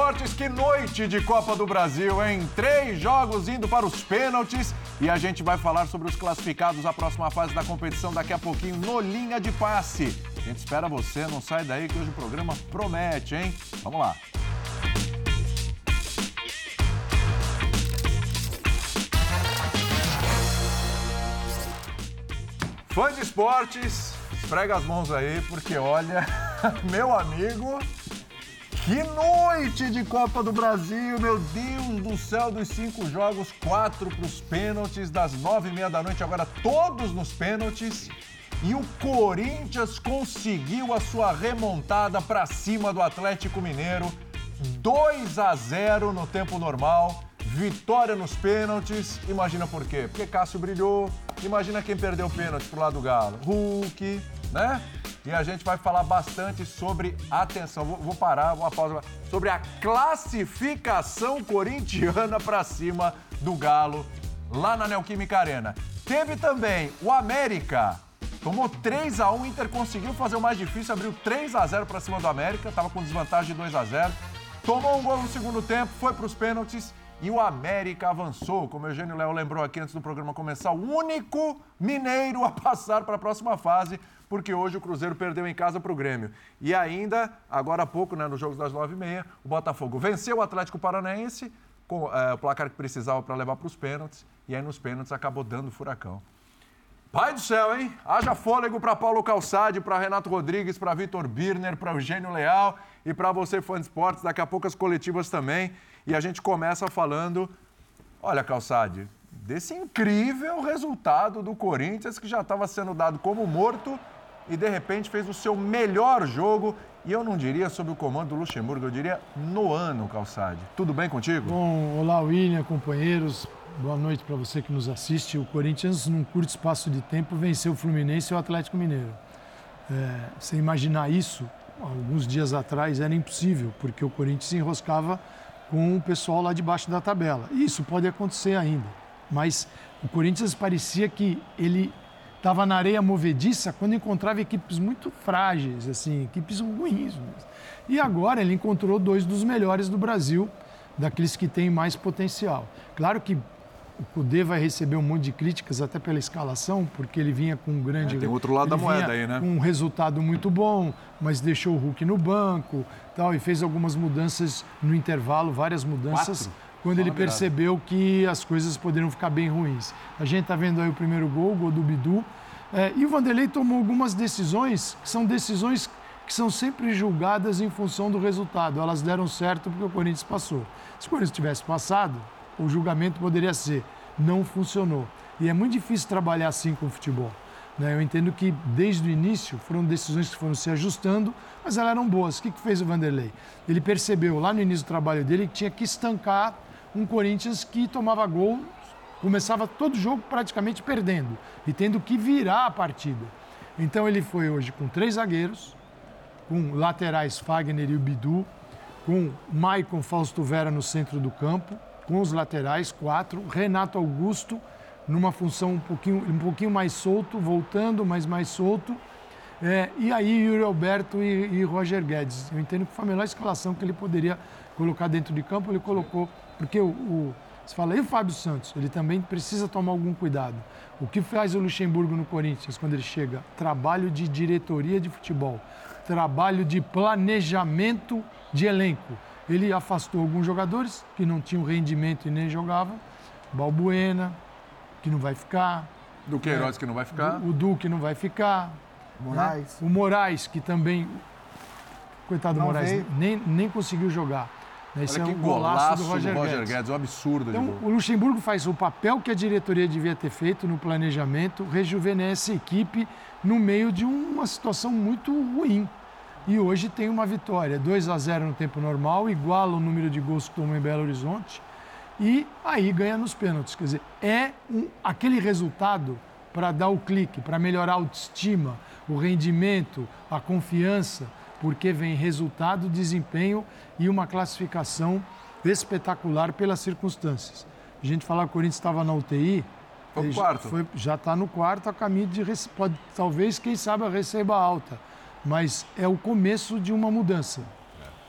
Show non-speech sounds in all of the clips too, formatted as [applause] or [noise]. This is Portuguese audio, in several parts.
esportes, que noite de Copa do Brasil, hein? Três jogos indo para os pênaltis e a gente vai falar sobre os classificados à próxima fase da competição daqui a pouquinho no Linha de Passe. A gente espera você, não sai daí que hoje o programa promete, hein? Vamos lá. Fã de esportes, esfrega as mãos aí, porque olha, [laughs] meu amigo, que noite de Copa do Brasil, meu Deus do céu, dos cinco jogos, quatro para os pênaltis, das nove e meia da noite, agora todos nos pênaltis. E o Corinthians conseguiu a sua remontada para cima do Atlético Mineiro, 2 a 0 no tempo normal, vitória nos pênaltis. Imagina por quê? Porque Cássio brilhou. Imagina quem perdeu o pênalti pro lado do Galo. Hulk, né? e a gente vai falar bastante sobre, atenção, vou, vou parar, uma pausa, sobre a classificação corintiana para cima do Galo lá na Neoquímica Arena. Teve também o América, tomou 3 a 1 o Inter conseguiu fazer o mais difícil, abriu 3 a 0 para cima do América, estava com desvantagem de 2 a 0 tomou um gol no segundo tempo, foi para os pênaltis e o América avançou, como o Eugênio Léo lembrou aqui antes do programa começar, o único mineiro a passar para a próxima fase, porque hoje o Cruzeiro perdeu em casa para o Grêmio. E ainda, agora há pouco, né, nos jogos das nove e meia, o Botafogo venceu o Atlético Paranaense, com é, o placar que precisava para levar para os pênaltis, e aí nos pênaltis acabou dando furacão. Pai do céu, hein? Haja fôlego para Paulo Calçade, para Renato Rodrigues, para Vitor Birner, para Eugênio Leal e para você, fã de esportes. Daqui a pouco as coletivas também. E a gente começa falando, olha, Calçade, desse incrível resultado do Corinthians que já estava sendo dado como morto e de repente fez o seu melhor jogo. E eu não diria sob o comando do Luxemburgo, eu diria no ano, Calçade. Tudo bem contigo? Bom, olá, William, companheiros. Boa noite para você que nos assiste. O Corinthians, num curto espaço de tempo, venceu o Fluminense e o Atlético Mineiro. É, você imaginar isso, alguns dias atrás, era impossível, porque o Corinthians se enroscava com o pessoal lá debaixo da tabela. Isso pode acontecer ainda, mas o Corinthians parecia que ele estava na areia movediça quando encontrava equipes muito frágeis, assim, equipes ruins. E agora ele encontrou dois dos melhores do Brasil, daqueles que têm mais potencial. Claro que o Cudê vai receber um monte de críticas até pela escalação, porque ele vinha com um grande. É, tem outro lado da moeda aí, né? Com um resultado muito bom, mas deixou o Hulk no banco tal, e fez algumas mudanças no intervalo, várias mudanças. Quatro? Quando ele percebeu que as coisas poderiam ficar bem ruins. A gente está vendo aí o primeiro gol, o gol do Bidu. É, e o Vanderlei tomou algumas decisões que são decisões que são sempre julgadas em função do resultado. Elas deram certo porque o Corinthians passou. Se o Corinthians tivesse passado, o julgamento poderia ser: não funcionou. E é muito difícil trabalhar assim com o futebol. Né? Eu entendo que desde o início foram decisões que foram se ajustando, mas elas eram boas. O que, que fez o Vanderlei? Ele percebeu lá no início do trabalho dele que tinha que estancar um Corinthians que tomava gol, começava todo jogo praticamente perdendo e tendo que virar a partida. Então ele foi hoje com três zagueiros, com laterais Fagner e o Bidu, com Maicon Fausto Vera no centro do campo, com os laterais, quatro. Renato Augusto, numa função um pouquinho, um pouquinho mais solto, voltando, mas mais solto. É, e aí Yuri Alberto e, e, Roger Guedes. Eu entendo que foi a melhor escalação que ele poderia colocar dentro de campo, ele colocou, porque o, o você fala, e o Fábio Santos? Ele também precisa tomar algum cuidado. O que faz o Luxemburgo no Corinthians quando ele chega? Trabalho de diretoria de futebol, trabalho de planejamento de elenco. Ele afastou alguns jogadores que não tinham rendimento e nem jogavam. Balbuena, que não vai ficar. Do Queiroz, é, que não vai ficar. O Duque não vai ficar. Moraes. Né? O Moraes, que também. Coitado do Moraes, nem, nem conseguiu jogar. Esse Olha é um golaço, golaço do Roger, do Roger Guedes. Guedes. um absurdo então, O Luxemburgo faz o papel que a diretoria devia ter feito no planejamento, rejuvenesce a equipe no meio de uma situação muito ruim e hoje tem uma vitória, 2 a 0 no tempo normal, iguala o número de gols que tomou em Belo Horizonte e aí ganha nos pênaltis. Quer dizer, é um, aquele resultado para dar o clique, para melhorar a autoestima, o rendimento, a confiança, porque vem resultado, desempenho e uma classificação espetacular pelas circunstâncias. A gente falar que o Corinthians estava na UTI. Foi quarto. Foi, já está no quarto, a caminho de. Pode, talvez, quem sabe, receba alta mas é o começo de uma mudança.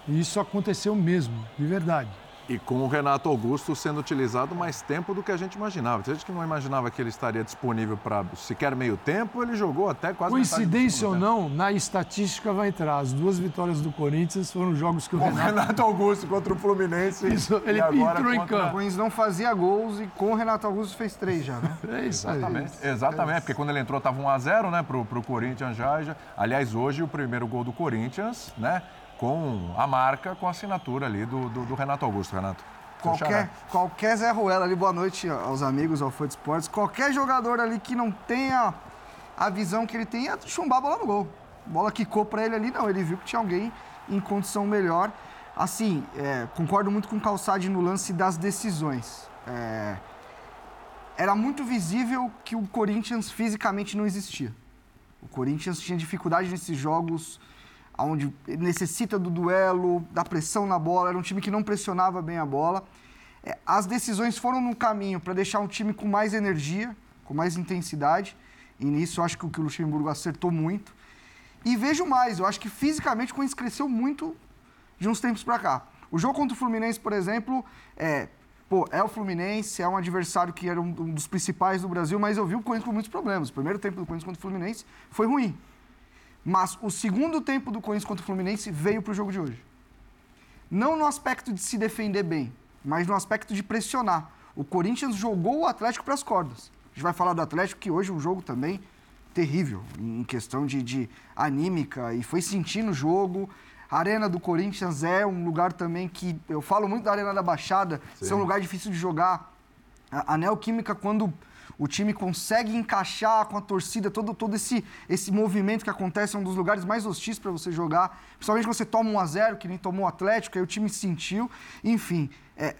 E isso aconteceu mesmo, de verdade. E com o Renato Augusto sendo utilizado mais tempo do que a gente imaginava. Tem gente que não imaginava que ele estaria disponível para sequer meio tempo, ele jogou até quase Coincidência ou não, na estatística vai entrar. As duas vitórias do Corinthians foram jogos que o Renato... o Renato Augusto contra o Fluminense. Isso, ele entrou em campo. O Corinthians não fazia gols e com o Renato Augusto fez três já, né? [laughs] É isso Exatamente. Aí. Exatamente, porque quando ele entrou estava 1 a 0 né, pro, pro Corinthians já, já. Aliás, hoje o primeiro gol do Corinthians, né? Com a marca, com a assinatura ali do, do, do Renato Augusto, Renato. Qualquer, qualquer Zé Ruela ali, boa noite aos amigos, ao Fã de Esportes. Qualquer jogador ali que não tenha a visão que ele tem é chumbar a bola no gol. A bola quicou para ele ali, não. Ele viu que tinha alguém em condição melhor. Assim, é, concordo muito com o Calçade no lance das decisões. É, era muito visível que o Corinthians fisicamente não existia. O Corinthians tinha dificuldade nesses jogos onde necessita do duelo, da pressão na bola. Era um time que não pressionava bem a bola. É, as decisões foram no caminho para deixar um time com mais energia, com mais intensidade. E nisso eu acho que o Luxemburgo acertou muito. E vejo mais, eu acho que fisicamente o Corinthians cresceu muito de uns tempos para cá. O jogo contra o Fluminense, por exemplo, é, pô, é o Fluminense, é um adversário que era um dos principais do Brasil, mas eu vi o Corinthians com muitos problemas. O primeiro tempo do Corinthians contra o Fluminense foi ruim. Mas o segundo tempo do Corinthians contra o Fluminense veio para o jogo de hoje. Não no aspecto de se defender bem, mas no aspecto de pressionar. O Corinthians jogou o Atlético para as cordas. A gente vai falar do Atlético, que hoje é um jogo também terrível, em questão de, de anímica, e foi sentir no jogo. A Arena do Corinthians é um lugar também que. Eu falo muito da Arena da Baixada, é um lugar difícil de jogar. A, a Neoquímica, quando o time consegue encaixar com a torcida, todo, todo esse, esse movimento que acontece, é um dos lugares mais hostis para você jogar. Principalmente quando você toma um a 0 que nem tomou o Atlético, aí o time sentiu. Enfim, é,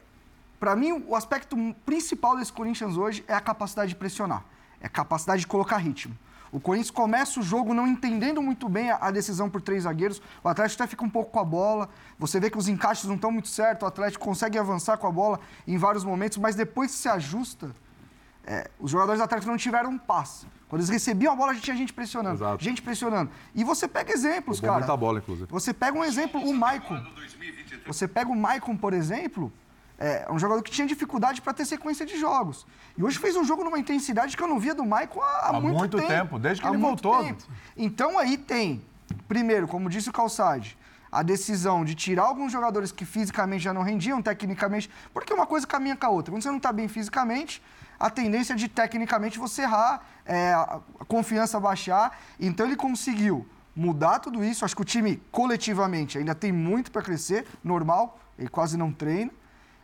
para mim, o aspecto principal desse Corinthians hoje é a capacidade de pressionar, é a capacidade de colocar ritmo. O Corinthians começa o jogo não entendendo muito bem a, decisão por três zagueiros. O Atlético até fica um pouco com a bola. Você vê que os encaixes não estão muito certos. O Atlético consegue avançar com a bola em vários momentos, mas depois se ajusta é, os jogadores do Atlético não tiveram um passe. Quando eles recebiam a bola, já tinha gente pressionando. Exato. Gente pressionando. E você pega exemplos, cara. Muita bola, inclusive. Você pega um exemplo, o Maicon. Você pega o Maicon, por exemplo, é um jogador que tinha dificuldade para ter sequência de jogos. E hoje fez um jogo numa intensidade que eu não via do Maicon há, há, muito, muito tempo. tempo. Desde que há ele voltou. Tempo. Então aí tem, primeiro, como disse o Calçade, a decisão de tirar alguns jogadores que fisicamente já não rendiam, tecnicamente, porque uma coisa caminha com a outra. Quando você não está bem fisicamente, a tendência de tecnicamente você errar, é, a confiança baixar. Então ele conseguiu mudar tudo isso. Acho que o time coletivamente ainda tem muito para crescer, normal, ele quase não treina.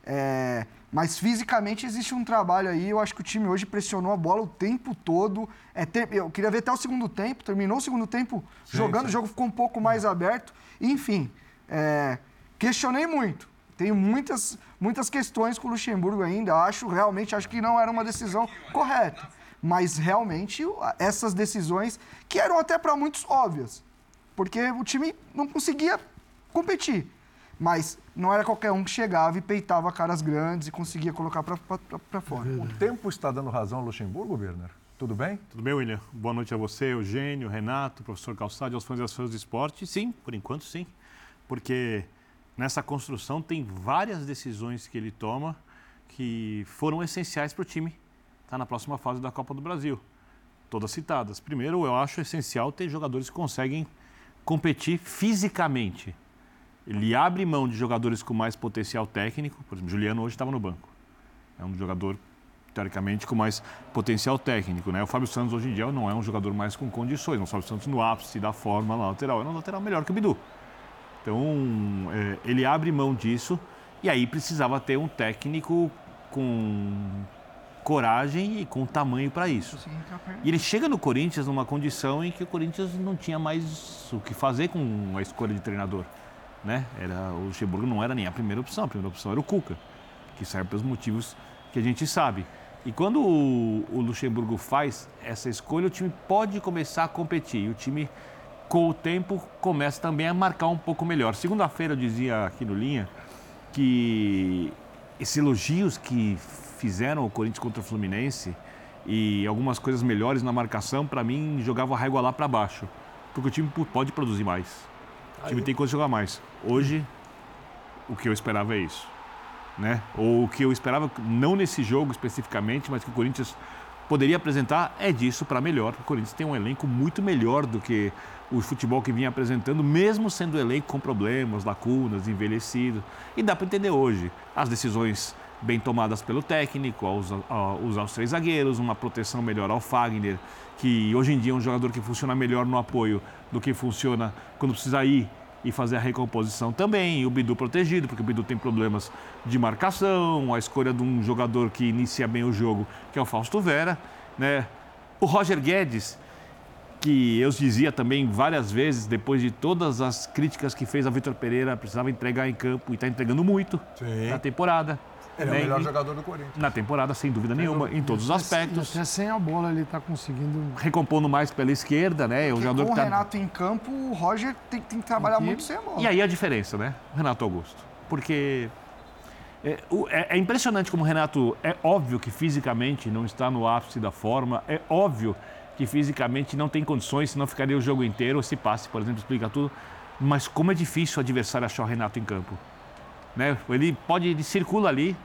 É, mas fisicamente existe um trabalho aí. Eu acho que o time hoje pressionou a bola o tempo todo. É, ter, eu queria ver até o segundo tempo. Terminou o segundo tempo sim, jogando, sim. o jogo ficou um pouco mais aberto. Enfim, é, questionei muito. Tenho muitas, muitas questões com o Luxemburgo ainda. Acho realmente acho que não era uma decisão correta. Mas realmente essas decisões, que eram até para muitos óbvias, porque o time não conseguia competir. Mas não era qualquer um que chegava e peitava caras grandes e conseguia colocar para fora. O tempo está dando razão ao Luxemburgo, Werner? Tudo bem? Tudo bem, William? Boa noite a você, Eugênio, Renato, professor Calçado, aos fãs e às fãs do esporte. Sim, por enquanto sim. Porque nessa construção tem várias decisões que ele toma que foram essenciais para o time estar tá na próxima fase da Copa do Brasil. Todas citadas. Primeiro, eu acho essencial ter jogadores que conseguem competir fisicamente. Ele abre mão de jogadores com mais potencial técnico. Por exemplo, Juliano hoje estava no banco. É um jogador, teoricamente, com mais potencial técnico. Né? O Fábio Santos, hoje em dia, não é um jogador mais com condições. O Fábio Santos, no ápice da forma lateral, é um lateral melhor que o Bidu. Então, é, ele abre mão disso e aí precisava ter um técnico com coragem e com tamanho para isso. E ele chega no Corinthians numa condição em que o Corinthians não tinha mais o que fazer com a escolha de treinador. Né? Era, o Luxemburgo não era nem a primeira opção, a primeira opção era o Cuca, que serve pelos motivos que a gente sabe. E quando o, o Luxemburgo faz essa escolha, o time pode começar a competir. E o time com o tempo começa também a marcar um pouco melhor. Segunda-feira eu dizia aqui no Linha que esses elogios que fizeram o Corinthians contra o Fluminense e algumas coisas melhores na marcação, para mim, jogava a régua lá para baixo. Porque o time pode produzir mais. O time tem coisa de jogar mais. Hoje, o que eu esperava é isso. Né? Ou o que eu esperava, não nesse jogo especificamente, mas que o Corinthians poderia apresentar é disso para melhor. O Corinthians tem um elenco muito melhor do que o futebol que vinha apresentando, mesmo sendo um elenco com problemas, lacunas, envelhecido. E dá para entender hoje as decisões bem tomadas pelo técnico, ao usar, os três zagueiros, uma proteção melhor ao Fagner, que hoje em dia é um jogador que funciona melhor no apoio do que funciona quando precisa ir e fazer a recomposição também. O Bidu protegido, porque o Bidu tem problemas de marcação, a escolha de um jogador que inicia bem o jogo, que é o Fausto Vera. Né? O Roger Guedes, que eu dizia também várias vezes, depois de todas as críticas que fez a Vitor Pereira, precisava entregar em campo e está entregando muito Sim. na temporada. Ele é o né? melhor E- jogador do Corinthians. Na temporada, sem dúvida nenhuma, em todos os aspectos. Até sem a bola ele está conseguindo. Recompondo mais pela esquerda, né? É um Porque jogador com o tá... Renato em campo, o Roger tem, tem que trabalhar Aqui- muito sem a bola. E aí a diferença, né? Renato Augusto. Porque é, o- é- é impressionante como o Renato é óbvio que fisicamente não está no ápice da forma, é óbvio que fisicamente não tem condições, senão ficaria o jogo inteiro. Esse passe, por exemplo, explica tudo. Mas como é difícil o adversário achar o Renato em campo. Né? Ele pode, ele circula ali,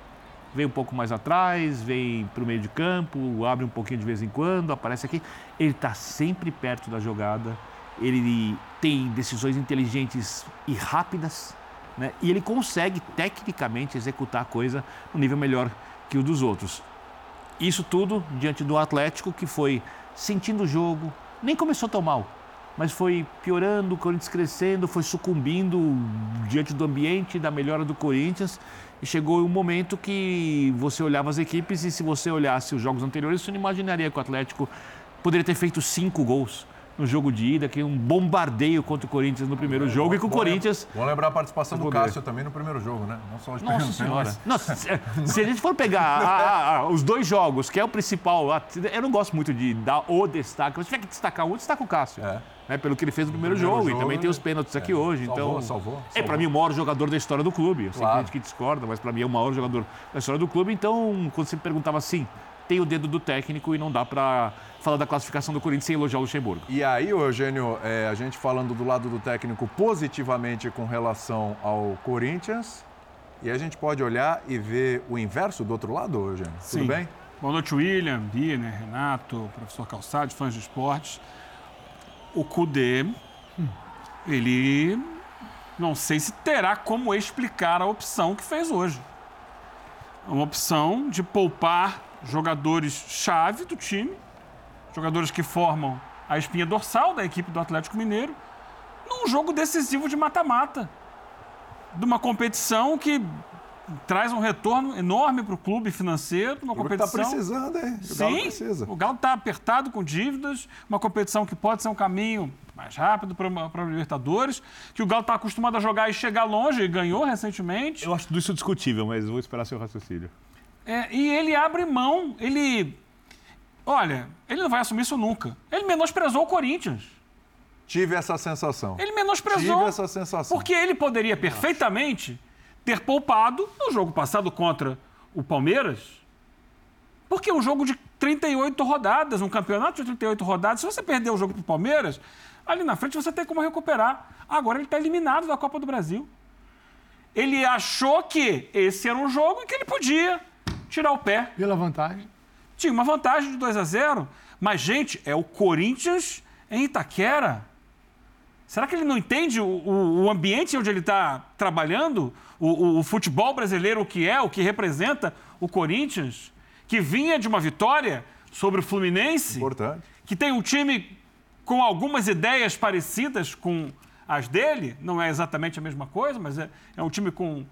vem um pouco mais atrás, vem para o meio de campo, abre um pouquinho de vez em quando, aparece aqui. Ele está sempre perto da jogada, ele tem decisões inteligentes e rápidas, né? e ele consegue tecnicamente executar a coisa no nível melhor que o dos outros. Isso tudo diante do Atlético que foi sentindo o jogo, nem começou tão mal, mas foi piorando, o Corinthians crescendo, foi sucumbindo diante do ambiente, da melhora do Corinthians. E chegou um momento que você olhava as equipes e se você olhasse os jogos anteriores, você não imaginaria que o Atlético poderia ter feito cinco gols no jogo de ida, que é um bombardeio contra o Corinthians no primeiro jogo e que o Bom Corinthians Bom lembrar a participação do. Cássio também no primeiro jogo, né? Não só os Nossa pênaltis, senhora. mas- Nossa, se, se a gente for pegar a- a- a- os dois jogos, que é o principal, eu não gosto muito de dar o destaque, mas se tiver que destacar um, destaca o Cássio. É. Né, pelo que ele fez no primeiro, primeiro jogo, jogo, e também tem os pênaltis aqui é, hoje. salvou, então, salvou, É, salvou. para mim, o maior jogador da história do clube. Eu sei Claro. que gente que discorda, mas para mim é o maior jogador da história do clube. Então, quando você me perguntava assim, tem o dedo do técnico e não dá para falar da classificação do Corinthians sem elogiar o Luxemburgo. E aí, Eugênio, é, a gente falando do lado do técnico positivamente com relação ao Corinthians, e a gente pode olhar e ver o inverso do outro lado, Eugênio? Sim. Tudo bem? Boa noite, William, Biner, Renato, professor Calçado, fãs de esportes. O Cudê, ele não sei se terá como explicar a opção que fez hoje. É uma opção de poupar jogadores-chave do time, jogadores que formam a espinha dorsal da equipe do Atlético Mineiro, num jogo decisivo de mata-mata. De uma competição que traz um retorno enorme para o clube financeiro, uma O tá competição. precisando, hein? O Galo Sim, precisa. o Galo está apertado com dívidas, uma competição que pode ser um caminho mais rápido para a Libertadores, que o Galo está acostumado a jogar e chegar longe, e ganhou recentemente. Eu acho tudo isso discutível, mas vou esperar seu raciocínio. É, e ele abre mão, ele. Olha, ele não vai assumir isso nunca. Ele menosprezou o Corinthians. Tive essa sensação. Ele menosprezou. Tive essa sensação. Porque ele poderia perfeitamente ter poupado no jogo passado contra o Palmeiras. Porque é um jogo de 38 rodadas, um campeonato de 38 rodadas. Se você perder o jogo para o Palmeiras, ali na frente você tem como recuperar. Agora ele está eliminado da Copa do Brasil. Ele achou que esse era um jogo em que ele podia tirar o pé. Pela vantagem. Tinha uma vantagem de 2 a 0. Mas, gente, é o Corinthians em Itaquera. Será que ele não entende o, o- o ambiente onde ele está trabalhando? O, o- o futebol brasileiro, o que é, o que representa o Corinthians? Que vinha de uma vitória sobre o Fluminense, Importante. que tem um time com algumas ideias parecidas com as dele, não é exatamente a mesma coisa, mas é, é um time com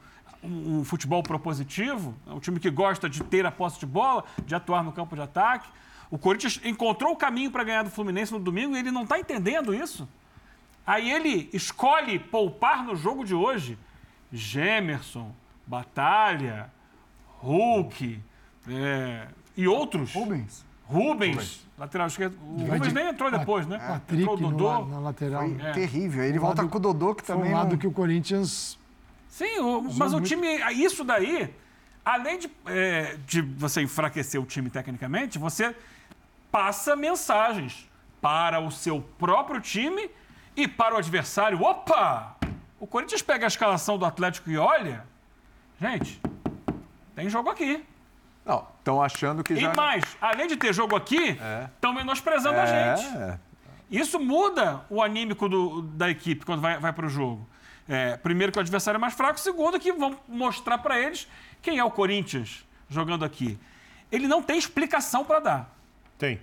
um, um futebol propositivo, é um time que gosta de ter a posse de bola, de atuar no campo de ataque. O Corinthians encontrou o caminho para ganhar do Fluminense no domingo e ele não está entendendo isso. Aí ele escolhe poupar no jogo de hoje Gemerson, Batalha, Hulk é, e outros. Rubens. Rubens, lateral esquerdo. O Vai Rubens de- nem entrou depois, né? Patrick entrou o no Dodô. la- na lateral. Foi É. terrível. Ele Um volta lado- com o Dodô, que Foi também um lado não... que o Corinthians Sim, o- mas o muito. time. Isso daí, além de, é, de você enfraquecer o time tecnicamente, você passa mensagens para o seu próprio time e para o adversário. Opa! O Corinthians pega a escalação do Atlético e olha. Gente, tem jogo aqui. Não, estão achando que E já... mais, além de ter jogo aqui, estão menosprezando a gente. É, Isso muda o anímico do- da equipe quando vai, vai para o jogo. É, primeiro que o adversário é mais fraco, segundo que vão mostrar para eles quem é o Corinthians jogando aqui. Ele não tem explicação para dar. Tem.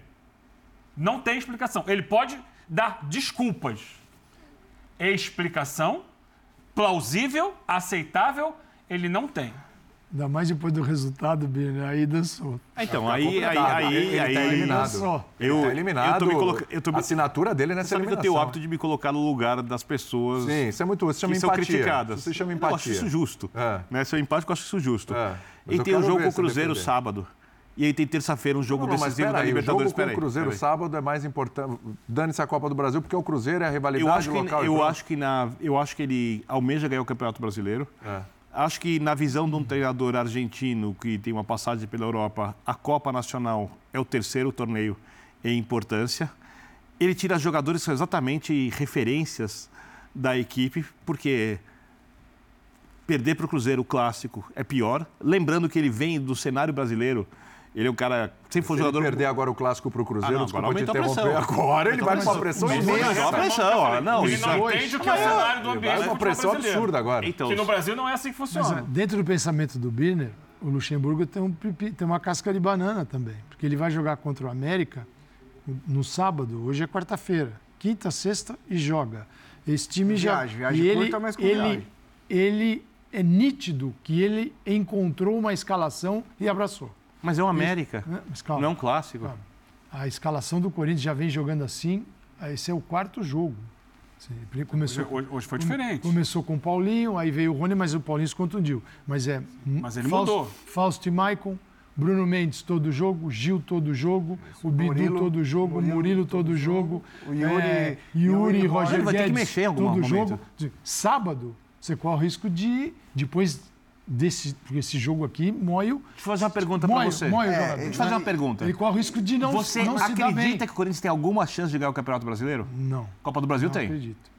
Não tem explicação. Ele pode dar desculpas. Explicação plausível, aceitável, ele não tem. Ainda mais depois do resultado, Birner, aí dançou. Então, aí, aí, complicado. aí, ele aí, tá eliminado. Eu, Ele tá eliminado. Eu tô me coloca... eu tô me... A assinatura dele é Você nessa sabe que eu eliminação. tenho o hábito de me colocar no lugar das pessoas Sim, isso é muito... Isso chama que são empatia. criticadas. Isso se chama Eu empatia. acho isso justo. É. Né? Se eu empático, eu acho isso justo. É. E eu tem o jogo com o Cruzeiro defender. sábado. E aí tem terça-feira um jogo Não, mas decisivo da peraí, o Libertadores. jogo com o Cruzeiro sábado é mais importante. Dane-se a Copa do Brasil, porque o Cruzeiro é a rivalidade Eu acho que, local. eu pronto. acho que na, eu acho que ele almeja ganhar o Campeonato Brasileiro. É. Acho que na visão de um treinador argentino que tem uma passagem pela Europa, a Copa Nacional é o terceiro torneio em importância. Ele tira jogadores que são exatamente referências da equipe, porque perder para o Cruzeiro o clássico é pior. Lembrando que ele vem do cenário brasileiro. Ele é um cara sempre foi Se ele jogador perder agora o clássico pro Cruzeiro, Ah, não, desculpa agora te interromper. Agora ele vai com uma pressão mas imensa. Pressão, ó. Não, ele isso não é- entende o que é o cenário do Vai ambiente com do uma pressão absurda agora. Então, Que no Brasil não é assim que Mas funciona. é, dentro do pensamento do Birner, o Luxemburgo tem, um, pipi- tem uma casca de banana também. Porque ele vai jogar contra o América no sábado, hoje é quarta-feira, quinta, sexta e joga. Esse time já. Viagem, viagem e ele, curta, mas com ele, viagem. ele é nítido que ele encontrou uma escalação e abraçou. Mas é o América. né? Mas calma. Não é um clássico. Calma. A escalação do Corinthians já vem jogando assim. Esse é o quarto jogo. Começou, Hoje, hoje foi diferente. Começou com o Paulinho, aí veio o Rony, mas o Paulinho se contundiu. Mas é. Mas ele Fausto, mudou. Fausto e Maicon, Bruno Mendes todo jogo, Gil todo jogo, o Bidu Murilo- todo jogo, Murilo Murilo todo todo jogo, o Yuri- é, Yuri Yuri, Roger. Vai ter que mexer em algum todo momento. jogo. Sábado, você corre o risco de, depois desse porque esse jogo aqui, moio, Deixa eu fazer uma pergunta para você. moio É, jogador. Deixa eu fazer uma pergunta. Ele corre o risco de não, Você não se dar bem. acredita que o Corinthians tem alguma chance de ganhar o Campeonato Brasileiro? Não, Copa do Brasil não tem. acredito.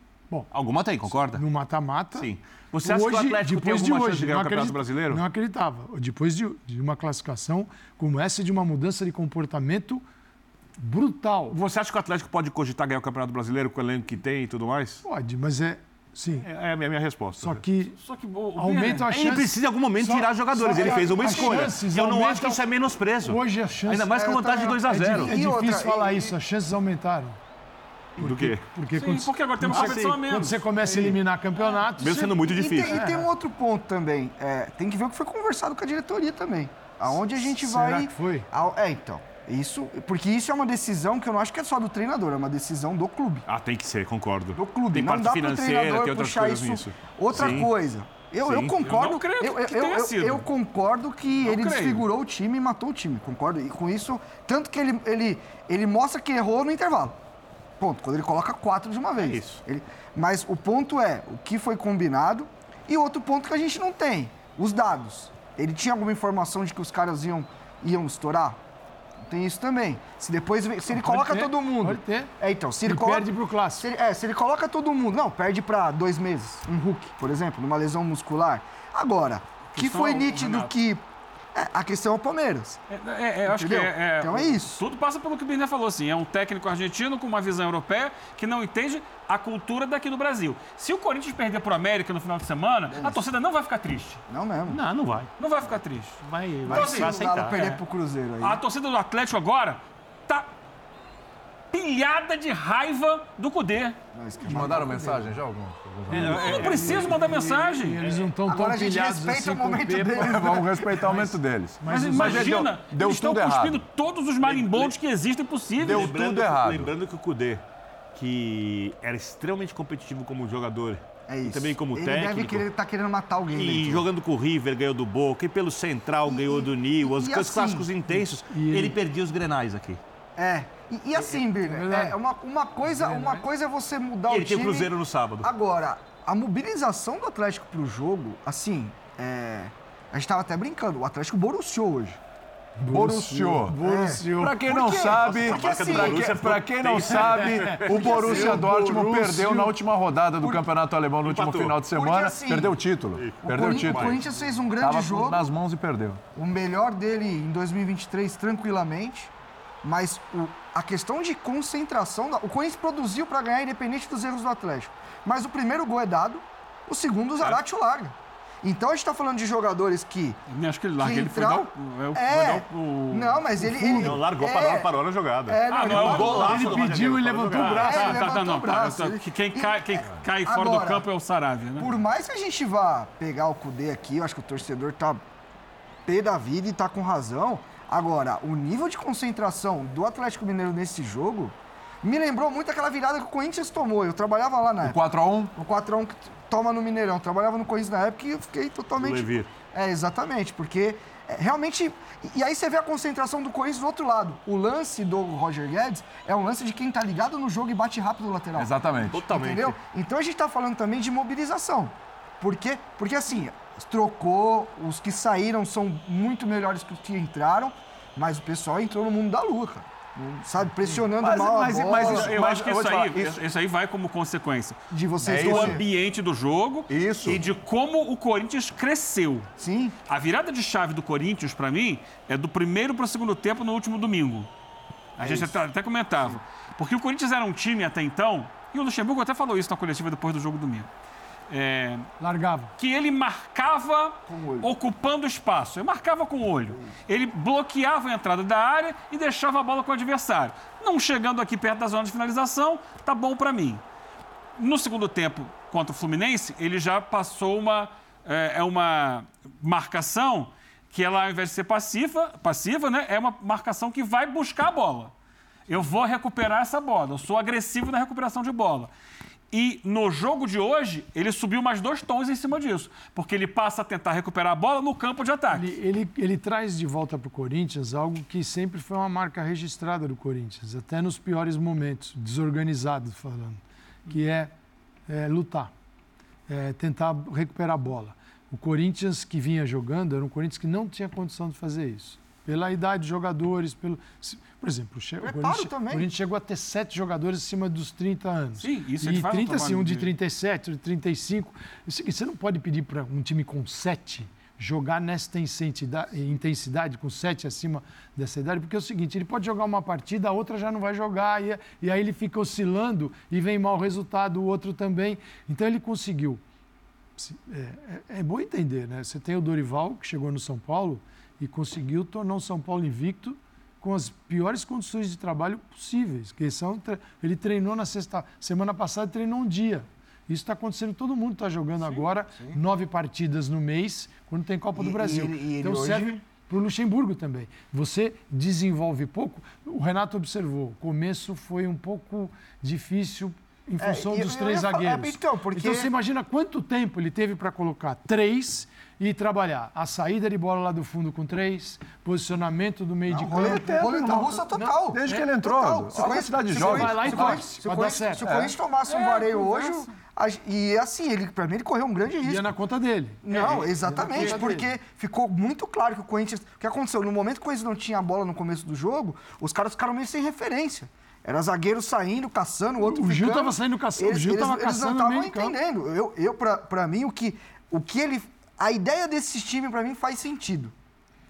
Alguma tem, concorda? No mata-mata. Sim. Você acha que o Atlético tem alguma chance de ganhar o Campeonato Brasileiro? Não acreditava. Depois de, de uma classificação como essa, de uma mudança de comportamento brutal. Você acha que o Atlético pode cogitar ganhar o Campeonato Brasileiro com o elenco que tem e tudo mais? Pode, mas é. Sim. É a minha, minha resposta. Só que Só que o, o aumenta a Ele chance. precisa em algum momento Só- tirar jogadores. só Ele fez uma escolha. Eu não acho que isso é menosprezo. Hoje a chance. Ainda mais com É, vantagem de eu 2 a também- 0 É outra, difícil falar e- isso, as chances aumentaram. Do quê? Porque Sim, quando, porque agora temos quando competição você- a menos. Quando você começa a eliminar campeonatos. Mesmo sendo muito E tem, difícil. e tem um outro ponto também. É, tem que ver o que foi conversado com a diretoria também. Aonde a gente Será vai. que foi? Ao- é, então. Isso, porque isso é uma decisão que eu não acho que é só do treinador, é uma decisão do clube. Ah, tem que ser, concordo. Do clube. Tem não parte dá financeira, treinador tem outras puxar coisas isso. nisso. Outra Sim. coisa. Eu, eu concordo. Eu creio eu, que eu- eu concordo que Não ele creio. desfigurou o time e matou o time. Concordo. E com isso, tanto que ele, ele, ele mostra que errou no intervalo. Ponto. Quando ele coloca quatro de uma vez. É isso. Ele- mas o ponto é o que foi combinado e outro ponto que a gente não tem, os dados. Ele tinha alguma informação de que os caras iam, iam estourar? Tem isso também. Se depois se ele Pode coloca ter, todo mundo. pode ter. É, então, se ele, Ele coloca perde pro clássico. se ele, é, se ele coloca todo mundo, não, perde pra dois meses, um Hulk, por exemplo, numa lesão muscular. Agora, que foi nítido que a questão é o Palmeiras. É, é, é, eu acho que é, é- Então é isso. Tudo passa pelo que o Birner falou, assim. É um técnico argentino com uma visão europeia que não entende a cultura daqui do Brasil. Se o Corinthians perder pro América no final de semana, a torcida não vai ficar triste. Não mesmo. Não, não vai. Não vai ficar triste. Vai, vai, Então, assim, vai aceitar. perder é. pro Cruzeiro aí. A torcida do Atlético agora tá pilhada de raiva do Cudê. Não, Te mandaram mensagem já? Algum? Eu não preciso mandar mensagem. Eles não estão tão Agora a gente pilhados respeita assim o com o momento Pepa. deles. né? Vamos respeitar o aumento deles. Mas, imagina, deu- deu eles estão tudo errado. cuspindo todos os marimbondos que existem possíveis. Deu Lembrando, tudo errado. lembrando que o Cudê, que era extremamente competitivo como jogador, É e isso. também como ele técnico, deve querer tá querendo matar alguém. e dentro. jogando com o River, ganhou do Boca, e pelo Central, ganhou do Nil, os, e os assim- clássicos intensos, E ele- ele perdia os grenais aqui. É. E, e assim, Birner, verdade. é uma, uma, coisa, uma coisa é você mudar E o ele tem time... o Cruzeiro no sábado. Agora, a mobilização do Atlético pro jogo, assim, é... a gente tava até brincando, o Atlético boruciou hoje. Borussia. Borussia. Pra quem Por não sabe, Porque assim- pra, que- pra quem não sabe, o Borussia Dortmund Borussia. perdeu na última rodada do Campeonato Alemão no último Empatou. final de semana, assim, perdeu o título. O, Perdeu o o título. Corinthians fez um grande Tava jogo. nas mãos e perdeu. o melhor dele em 2023 tranquilamente, mas o- a questão de concentração, o Corinthians produziu para ganhar independente dos erros do Atlético. Mas o primeiro gol é dado, o segundo o Zaratio larga. Então a gente está falando de jogadores que Eu acho que ele larga, que ele foi dar, o- é, o- É. foi dar o... não, mas ele, ele Não, largou, é, parou, parou na jogada. É, não, Ah, ele não, é o parou. golaço Ele pediu e levantou o braço. É, Tá, ele tá, tá, não, o braço, tá, ele- que quem, e- cai, quem é, cai fora do campo é o Saravia, né? Por mais que a gente vá pegar o Cudê aqui, eu acho que o torcedor tá pé da vida e tá com razão. Agora, o nível de concentração do Atlético Mineiro nesse jogo me lembrou muito aquela virada que o Corinthians tomou. Eu trabalhava lá na O época. 4x1, O 4x1 que toma no Mineirão. Eu trabalhava no Corinthians na época e eu fiquei totalmente. Do Levir. É, exatamente, porque é, realmente. E aí você vê a concentração do Corinthians do outro lado. O lance do Roger Guedes é um lance de quem tá ligado no jogo e bate rápido no lateral. exatamente. Totalmente. Entendeu? Então a gente tá falando também de mobilização. Por quê? Porque assim, trocou, os que saíram são muito melhores que os que entraram, mas o pessoal entrou no mundo da lua, cara. Sabe, pressionando Mas- mal mas- a bola, mas isso- Eu Mas acho que eu isso aí, isso- isso aí vai como consequência de vocês É do ambiente do jogo Isso. e de como o Corinthians cresceu. Sim, A virada de chave do Corinthians, pra mim, é do primeiro para o segundo tempo no último domingo. A gente até, até comentava. Porque o Corinthians era um time até então, e o Luxemburgo até falou isso na coletiva depois do jogo domingo. É, Largava. que ele marcava ocupando espaço. Ele marcava com o olho. Ele bloqueava a entrada da área e deixava a bola com o adversário. Não chegando aqui perto da zona de finalização, tá bom pra mim. No segundo tempo, contra o Fluminense, ele já passou uma, é, é uma marcação que ela, ao invés de ser passiva, passiva né, é uma marcação que vai buscar a bola. Eu vou recuperar essa bola. Eu sou agressivo na recuperação de bola. E no jogo de hoje, ele subiu mais dois tons em cima disso. Porque ele passa a tentar recuperar a bola no campo de ataque. Ele, ele, ele traz de volta para o Corinthians algo que sempre foi uma marca registrada do Corinthians, até nos piores momentos, desorganizado falando, que é, é, lutar, é, tentar recuperar a bola. O Corinthians que vinha jogando era um Corinthians que não tinha condição de fazer isso. Pela idade dos jogadores, pelo. Por exemplo, o, o Corinthians, também. o Corinthians chegou a ter sete jogadores acima dos 30 anos. Sim, isso e faz um 30, assim, um de de- 37, de 35. Isso aqui, Você não pode pedir para um time com sete jogar nesta intensidade, intensidade, com sete acima dessa idade, porque é o seguinte, ele pode jogar uma partida, a outra já não vai jogar, e, e aí ele fica oscilando e vem mau resultado, o outro também. Então ele conseguiu. Se- É, é- é bom entender, né? Você tem o Dorival, que chegou no São Paulo e conseguiu tornar o São Paulo invicto com as piores condições de trabalho possíveis. Que são, ele treinou na sexta, semana passada treinou um dia. Isso está acontecendo, todo mundo está jogando agora nove partidas no mês, quando tem Copa E- do e Brasil. ele- e ele então hoje- serve para o Luxemburgo também. Você desenvolve pouco. O Renato observou, o começo foi um pouco difícil em É, função e dos eu três falar- zagueiros. é, então, porque- Então você imagina quanto tempo ele teve para colocar três e trabalhar a saída de bola lá do fundo com três, posicionamento do meio de campo. roleta, russa total. Desde que ele entrou, Total. olha Se a quantidade de jogos. vai lá e se o torce, Corinthians- se dar certo. Se o Corinthians tomasse um É, vareio hoje, e assim, ele, pra mim ele correu um grande risco. Ia na conta dele. Não, É, exatamente, conta porque dele. ficou muito claro que o Corinthians. O que aconteceu? No momento que o Corinthians não tinha a bola no começo do jogo, os caras ficaram meio sem referência. Era zagueiro saindo, caçando, o outro O Gil ficando. tava saindo caçando, o Eles, Gil eles, tava eles caçando não estavam entendendo. Eu, eu pra, pra mim, o que, o que ele. A ideia desse time, pra mim, faz sentido.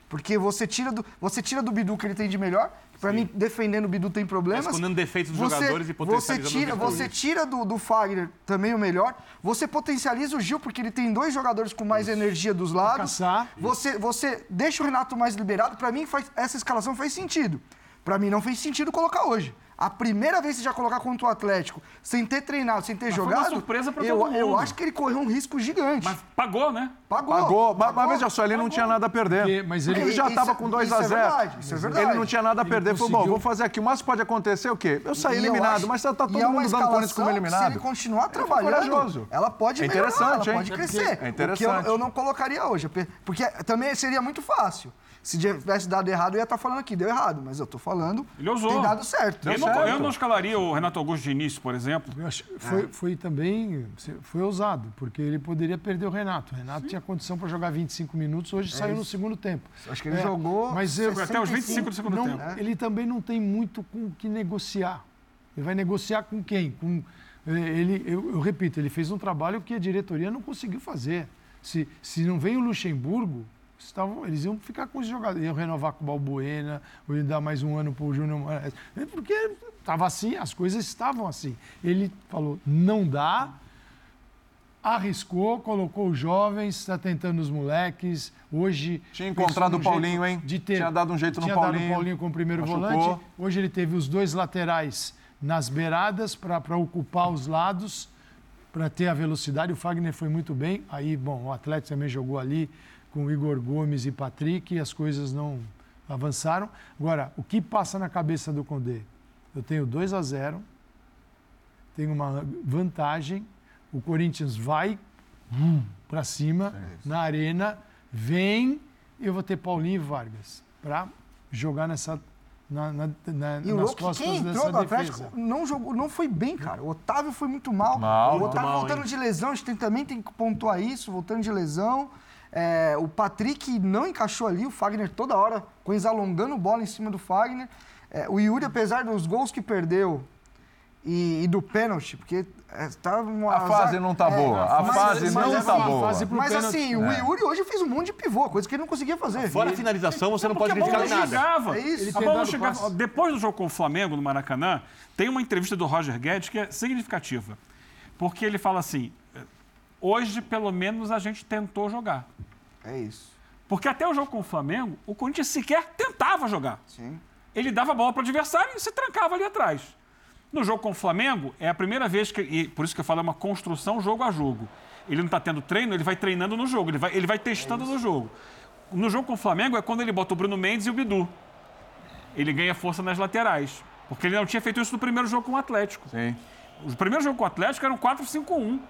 Porque você tira do, você tira do Bidu que ele tem de melhor. que Pra mim, defendendo o Bidu tem problemas. Escondendo defeitos dos Você- jogadores e potencializando você tira, você tira do, do Fagner também o melhor. Você potencializa o Gil, porque ele tem dois jogadores com mais energia dos lados. Você, você deixa o Renato mais liberado. Pra mim, faz, essa escalação faz sentido. Pra mim, não fez sentido colocar hoje. A primeira vez que você já colocar contra o Atlético, sem ter treinado, sem ter foi uma jogado, surpresa pra eu, todo eu mundo. acho que ele correu um risco gigante. Mas pagou, né? pagou. Pagou, mas, mas veja só, ele não tinha nada a perder. Porque- mas ele- ele já Isso- estava com 2 a isso é 0 verdade, isso é verdade. Ele não tinha nada a perder. Ele falou, bom, conseguiu- vou fazer aqui. O máximo pode acontecer o quê? Eu saí E eu eliminado, acho- mas tá, tá e todo é mundo dando o Corinthians como que, eliminado. Se ele continuar trabalhando, corajoso. ela pode É melhorar, interessante, ela hein? pode É crescer. porque- é O que eu, interessante. eu não colocaria hoje, porque também seria muito fácil. Se tivesse dado errado, eu ia estar falando aqui, deu errado, mas eu tô falando, Ele ousou. tem dado certo. Deu não, eu não escalaria o Renato Augusto de início, por exemplo. Eu acho, foi, É. foi também foi ousado, porque ele poderia perder o Renato. O Renato tinha condição para jogar 25 minutos, hoje saiu no segundo tempo. É Acho que ele É, jogou mas eu- até os 25 do segundo não, tempo. Ele também não tem muito com o que negociar. Ele vai negociar com quem? Com, eh, ele, eu, eu repito, ele fez um trabalho que a diretoria não conseguiu fazer. Se, se não vem o Luxemburgo, estavam, eles iam ficar com os jogadores, iam renovar com o Balbuena, ou iam dar mais um ano para o Júnior Moraes. É Porque estava assim, as coisas estavam assim. Ele falou, não dá, arriscou, colocou os jovens, está tentando os moleques. Hoje. Tinha encontrado num o Paulinho, hein? De ter, Tinha dado um jeito no tinha dado Paulinho. o Paulinho como primeiro Machucou. volante. Hoje ele teve os dois laterais nas beiradas para ocupar os lados, para ter a velocidade. O Fagner foi muito bem. Aí, bom, o Atlético também jogou ali com Igor Gomes e Patrick e as coisas não avançaram. Agora, o que passa na cabeça do Condé? Eu tenho 2 a 0, tenho uma vantagem, o Corinthians vai para cima na arena, vem, eu vou ter Paulinho e Vargas para jogar nessa na, na, na, E o nas louco, costas quem dessa entrou do Atlético defesa. não jogou, não foi bem, cara. O Otávio foi muito mal. Mal, o Otávio mal, voltando hein? de lesão, a gente tem- também tem que pontuar isso, voltando de lesão. É, o Patrick não encaixou ali, o Fagner toda hora, com eles alongando bola em cima do Fagner. É, o Yuri, apesar dos gols que perdeu e, e do pênalti, porque é, tá uma A fase não tá boa, a mas- fase mas não assim, tá boa. fase pro Mas pênalti. assim, o Yuri hoje fez um monte de pivô, coisa que ele não conseguia fazer. Fora a finalização, você não pode criticar nada. chegava. É isso. Ele A bola chegava. passe. Depois do jogo com o Flamengo, no Maracanã, tem uma entrevista do Roger Guedes que é significativa. Porque ele fala assim: hoje, pelo menos, a gente tentou jogar. É isso. Porque até o jogo com o Flamengo, o Corinthians sequer tentava jogar. Sim. Ele dava a bola para o adversário e se trancava ali atrás. No jogo com o Flamengo, é a primeira vez que. E por isso que eu falo, é uma construção jogo a jogo. Ele não está tendo treino, ele vai treinando no jogo, ele vai, ele vai testando no jogo. No jogo com o Flamengo é quando ele bota o Bruno Mendes e o Bidu. Ele ganha força nas laterais. Porque ele não tinha feito isso no primeiro jogo com o Atlético. Sim. O primeiro jogo com o Atlético era um 4-5-1.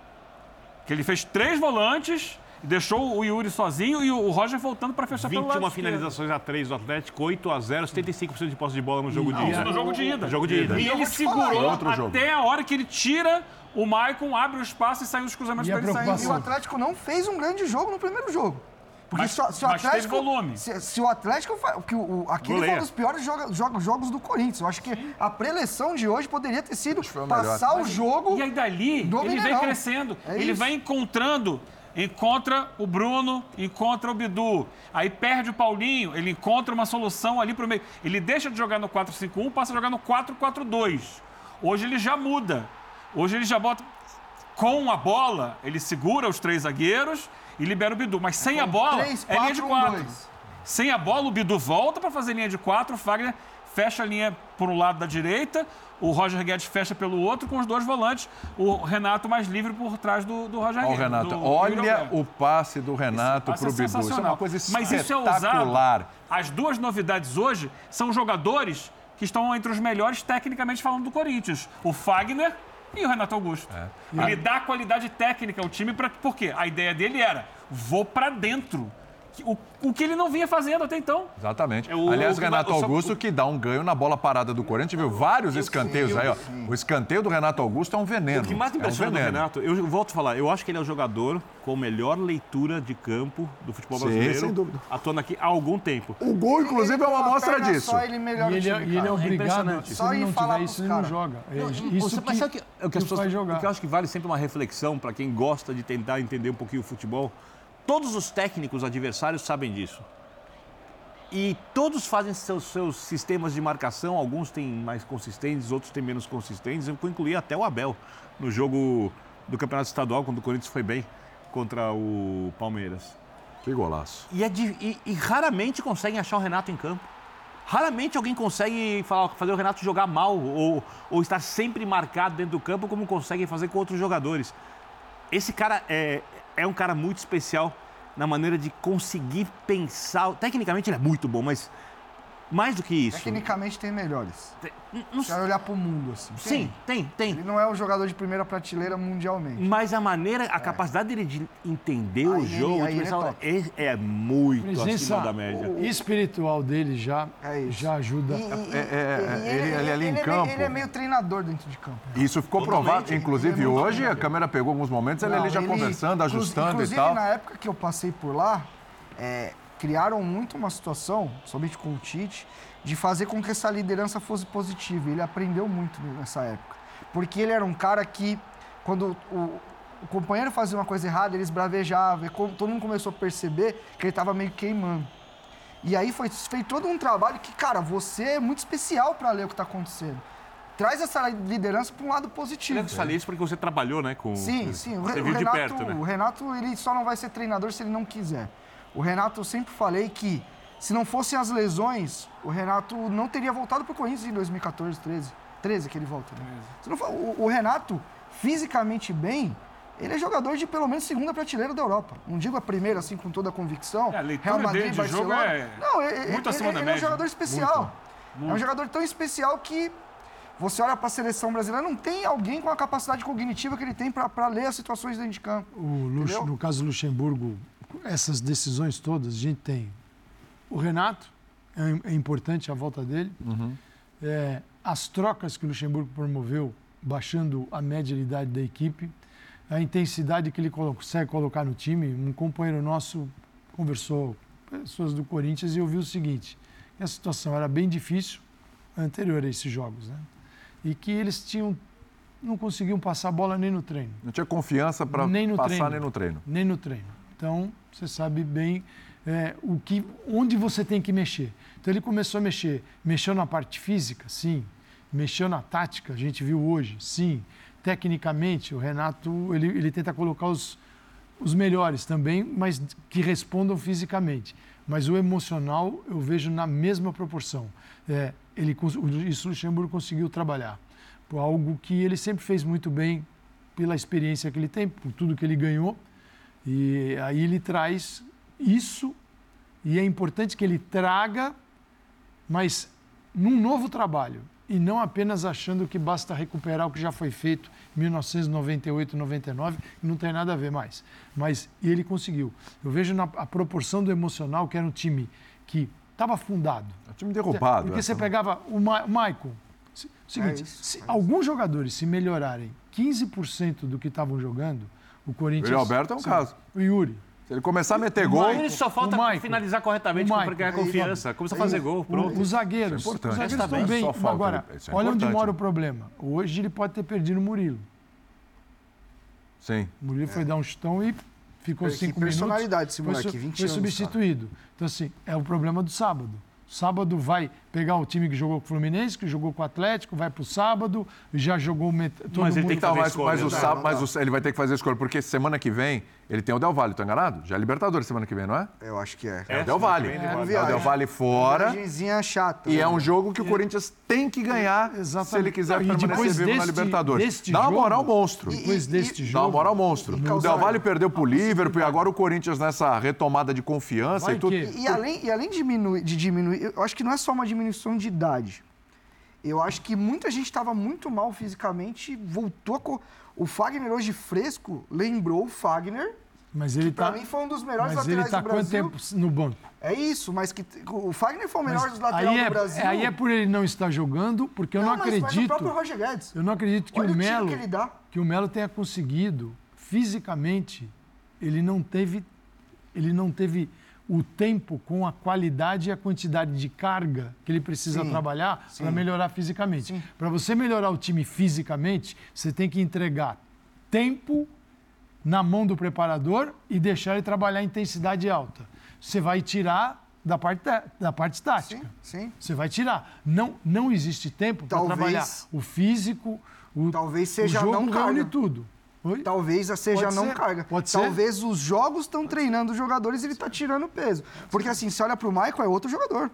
Que ele fez três volantes, deixou o Yuri sozinho e o Roger voltando para fechar pelo lado 21 finalizações a 3 do Atlético, 8 a 0, 75% de posse de bola no jogo de ida. no jogo de ida. Jogo de ida. E ele segurou outro jogo. até a hora que ele tira o Maicon, abre o espaço e sai dos cruzamentos para ele sair. E o? Atlético não fez um grande jogo no primeiro jogo. Porque Mas- se, o- se o Atlético. volume. Se, se o Atlético. Que o, o- aquele Goleia. foi um dos piores joga- joga- jogos do Corinthians. Eu acho que a preleção de hoje poderia ter sido o passar o jogo. E aí dali, do ele vem crescendo. É ele isso. vai encontrando. Encontra o Bruno, encontra o Bidu. Aí perde o Paulinho, ele encontra uma solução ali pro meio. Ele deixa de jogar no 4-5-1, passa a jogar no 4-4-2. Hoje ele já muda. Hoje ele já bota. Com a bola, ele segura os três zagueiros e libera o Bidu. Mas sem a bola, Três, é linha de quatro, um, quatro. dois. Sem a bola, o Bidu volta para fazer linha de quatro, o Fagner fecha a linha por um lado da direita, o Roger Guedes fecha pelo outro com os dois volantes, o Renato mais livre por trás do, do Roger o Guedes. Renato, do- do olha o passe do Renato Passe pro é Bidu. Isso é uma coisa Mas isso é ousado. As duas novidades hoje são jogadores que estão entre os melhores tecnicamente falando do Corinthians. O Fagner e o Renato Augusto. É. Ele dá qualidade técnica ao time, pra, porque a ideia dele era, vou pra dentro. O, o que ele não vinha fazendo até então. Exatamente. É o- Aliás, o- Renato o- Augusto que dá um ganho na bola parada do Corinthians, viu? Vários escanteios aí, ó. O escanteio do Renato Augusto é um veneno. O que mais é um impressiona do veneno. Renato, eu volto a falar, eu acho que ele é o jogador com melhor leitura de campo do futebol Sim, brasileiro, sem dúvida. atuando aqui há algum tempo. O gol, inclusive, é uma amostra disso. Só ele melhora E o ele, é- time, e ele é cara. obrigado, impressionante. se Só ele ir não falar tiver isso, ele não joga. É Não, isso você- que, mas sabe que, o que as pessoas, o que eu acho que vale sempre uma reflexão para quem gosta de tentar entender um pouquinho o futebol. Todos os técnicos adversários sabem disso. E todos fazem seus, seus sistemas de marcação, alguns têm mais consistentes, outros têm menos consistentes. Eu vou incluir até o Abel no jogo do Campeonato Estadual, quando o Corinthians foi bem contra o Palmeiras. Que golaço. E, é di- e- e raramente conseguem achar o Renato em campo. Raramente alguém consegue falar- fazer o Renato jogar mal ou, ou estar sempre marcado dentro do campo como conseguem fazer com outros jogadores. Esse cara é, é um cara muito especial na maneira de conseguir pensar. Tecnicamente ele é muito bom, mas mais do que isso. Tecnicamente tem melhores. Não Se olhar pro mundo, assim. Sim, tem, tem. Ele não é um jogador de primeira prateleira mundialmente. Mas a maneira, a capacidade dele de entender o Aí ele- jogo ele é pessoal, top. é, é muito Presença acima da média. espiritual dele já, É já ajuda. E- e- É, é, é, e ele- ele ali em é meio- campo. Ele é meio treinador dentro de campo. Isso ficou Totalmente. provado. Inclusive, Ele é hoje a câmera pegou alguns momentos, ele Não, ali já ele- conversando, ajustando inclusive, e tal. na época que eu passei por lá, é, criaram muito uma situação, somente com o Tite, de fazer com que essa liderança fosse positiva. Ele aprendeu muito nessa época. Porque ele era um cara que, quando o, o companheiro fazia uma coisa errada, ele esbravejava. E todo mundo começou a perceber que ele estava meio queimando. E aí foi feito todo um trabalho que, cara, você é muito especial para ler o que está acontecendo. Traz essa liderança para um lado positivo. Eu falei isso porque você trabalhou, né? Com, Sim, sim. O, Você o Renato, perto, né? o Renato, ele só não vai ser treinador se ele não quiser. O Renato, eu sempre falei que se não fossem as lesões, o Renato não teria voltado para o Corinthians em 2014, 13. 13 que ele volta. Né? Se não for- o, o Renato, fisicamente bem, ele é jogador de pelo menos segunda prateleira da Europa. Não digo a primeira, assim, com toda a convicção. É, a leitura dele de jogo é Não, ele, muito ele- acima da ele é um jogador especial. É um jogador tão especial que você olha para a seleção brasileira, não tem alguém com a capacidade cognitiva que ele tem para ler as situações dentro de campo. O Lux- no caso do Luxemburgo, essas decisões todas, a gente tem o Renato, é, é importante a volta dele. É, as trocas que o Luxemburgo promoveu, baixando a média de idade da equipe, a intensidade que ele consegue colocar no time. Um companheiro nosso conversou com pessoas do Corinthians e ouviu o seguinte: que a situação era bem difícil anterior a esses jogos, né? E que eles tinham não conseguiam passar a bola nem no treino Não tinha confiança para passar treino. nem no treino. nem no treino. Então, você sabe bem é, o que, onde você tem que mexer. Então, ele começou a mexer. Mexeu na parte física? Sim. Mexeu na tática? A gente viu hoje? Sim. Tecnicamente, o Renato, ele, ele tenta colocar os, os melhores também, mas que respondam fisicamente. Mas o emocional, eu vejo na mesma proporção. É, ele, isso o Luxemburgo conseguiu trabalhar. Por algo que ele sempre fez muito bem pela experiência que ele tem, por tudo que ele ganhou. E aí ele traz isso, e é importante que ele traga, mas num novo trabalho, e não apenas achando que basta recuperar o que já foi feito em 1998, 99, e não tem nada a ver mais. Mas ele conseguiu. Eu vejo na, a proporção do emocional, que era um time que estava afundado. É um time derrubado. Porque essa, você né? pegava o Ma Maicon. se- Seguinte, É isso, se é alguns jogadores se melhorarem 15% do que estavam jogando, o O Corinthians. Yuri Alberto é um Sim. caso. O Yuri. Se ele começar a meter O gol. Ele só falta O finalizar corretamente O para ganhar confiança. Começa a fazer gol, O- pronto. Os zagueiros. Isso é importante. Os zagueiros Está estão bem. falta- Agora, é olha onde mora o problema. Hoje ele pode ter perdido o Murilo. sim. O Murilo foi dar um chutão e ficou Que cinco minutos. personalidade esse Foi, moleque, su- 20 foi anos, substituído. Então, assim, é o problema do sábado. Sábado vai pegar o time que jogou com o Fluminense, que jogou com o Atlético, vai pro sábado, já jogou met... todo Mas ele mundo. tem que fazer mas, escolha, mas, o né? mas o- ele vai ter que fazer a escolha, porque semana que vem ele tem o Del Valle, tô enganado? Já é Libertadores semana que vem, não é? Eu acho que é. É, o Del Valle. É, vem o. Del Valle fora. Viagenzinha chata. E é né? um jogo que o Corinthians tem que ganhar Exatamente. se ele quiser Não, e permanecer vivo na deste- Libertadores. deste Dá uma jogo- moral monstro. Depois E- deste e- Dá jogo. uma moral monstro. E O Del Valle perdeu pro Liverpool e agora o Corinthians nessa retomada de confiança Vai e tudo. que- E além, e além de, diminuir, de diminuir, eu acho que não é só uma diminuição de idade. Eu acho que muita gente estava muito mal fisicamente, voltou a cor... O Fagner hoje fresco lembrou o Fagner, Mas ele pra tá. mim foi um dos melhores Mas ele laterais tá do quanto Brasil. tempo no banco? É isso, mas que o Fagner foi o melhor Mas dos laterais aí, do Brasil. é, aí é por ele não estar jogando, porque eu não, mas- Mas o acredito. próprio Roger Guedes. Eu não acredito que Olha o Melo que ele que o Melo tenha conseguido fisicamente, ele não teve ele não teve o tempo com a qualidade e a quantidade de carga que ele precisa Sim, trabalhar para melhorar fisicamente. Para você melhorar o time fisicamente, você tem que entregar tempo na mão do preparador e deixar ele trabalhar intensidade alta. Você vai tirar da parte, da parte tática. Sim, sim. Você vai tirar. Não, não existe tempo para trabalhar o físico, o, Talvez seja o jogo não carga. tudo. Oi? Talvez seja Pode não ser, carga. pode ser. Talvez os jogos estão treinando os jogadores e ele está tirando peso. Porque assim, você olha pro Michael, é outro jogador.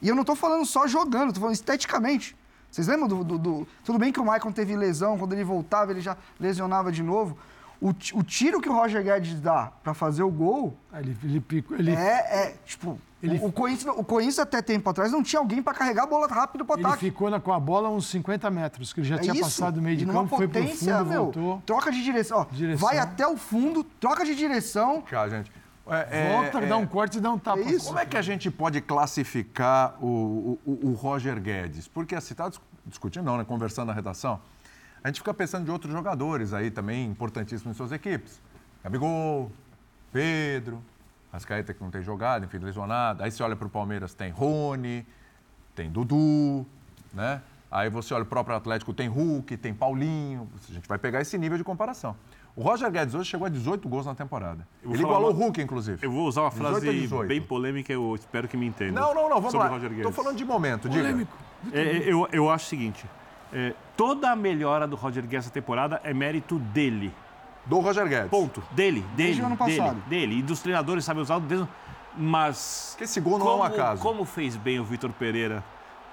E eu não tô falando só jogando, tô falando esteticamente. Vocês lembram do, do- do- Tudo bem que o Michael teve lesão, quando ele voltava, ele já lesionava de novo. O, o tiro que o Roger Guedes dá pra fazer o gol Ele, ele, pico- ele, é, é, tipo, Ele- o, o Corinthians, o Corinthians até tempo atrás não tinha alguém pra carregar a bola rápido pro ele ataque. ficou na- com a bola uns 50 metros, que ele já É tinha isso. passado o meio de campo, foi pro potência, fundo, meu, voltou. Troca de direção. Ó, Direção. Vai até o fundo, troca de direção. Cá, gente. É, é, Volta, é, dá um corte e dá um tapa. É isso. Como é que a gente pode classificar o, o- o Roger Guedes? Porque assim, está discutindo, não, né? Conversando na redação. A gente fica pensando de outros jogadores aí também importantíssimos em suas equipes. Gabigol, Pedro, Ascaeta que não tem jogado, enfim, lesionado. Aí você olha para o Palmeiras, tem Rony, tem Dudu, né? Aí você olha o próprio Atlético, tem Hulk, tem Paulinho. A gente vai pegar esse nível de comparação. O Roger Guedes hoje chegou a 18 gols na temporada. Ele igualou o uma- Hulk, inclusive. Eu vou usar uma 18 a frase 18. bem polêmica, eu espero que me entendam. Não, não, não, vamos sobre lá. Estou falando de momento, diga. Polêmico. É, é, eu, eu acho o seguinte: é, toda a melhora do Roger Guedes essa temporada é mérito dele. Do Roger Guedes. Ponto. Dele, dele, Desde o ano dele, passado. dele. E dos treinadores sabem usar desde... Mas. Que esse gol não é como, um acaso. Como fez bem o Vitor Pereira,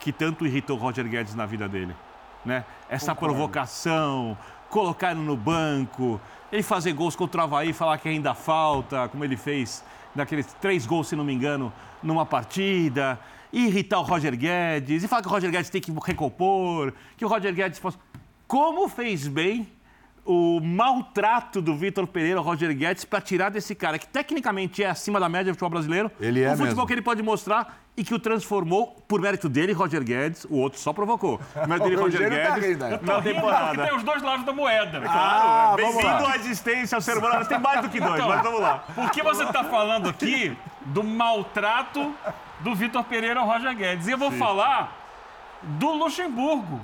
que tanto irritou o Roger Guedes na vida dele? Né? Essa provocação, colocar ele no banco, ele fazer gols contra o Havaí, falar que ainda falta, como ele fez naqueles três gols, se não me engano, numa partida, e irritar o Roger Guedes, e falar que o Roger Guedes tem que recompor, que o Roger Guedes. Como fez bem o maltrato do Vitor Pereira, o Roger Guedes, para tirar desse cara que tecnicamente é acima da média do futebol brasileiro. Ele é O futebol mesmo. que ele pode mostrar e que o transformou por mérito dele, Roger Guedes. O outro só provocou. [laughs] O mérito dele, Roger tá Guedes, rindo aí. na temporada. tem os dois lados da moeda. Claro, Ah, vamos bem-vindo lá. à existência, ao ser humano. Tem mais do que dois, Então, mas vamos lá. Por que você está falando aqui do maltrato do Vitor Pereira ao Roger Guedes? E eu vou falar do Luxemburgo,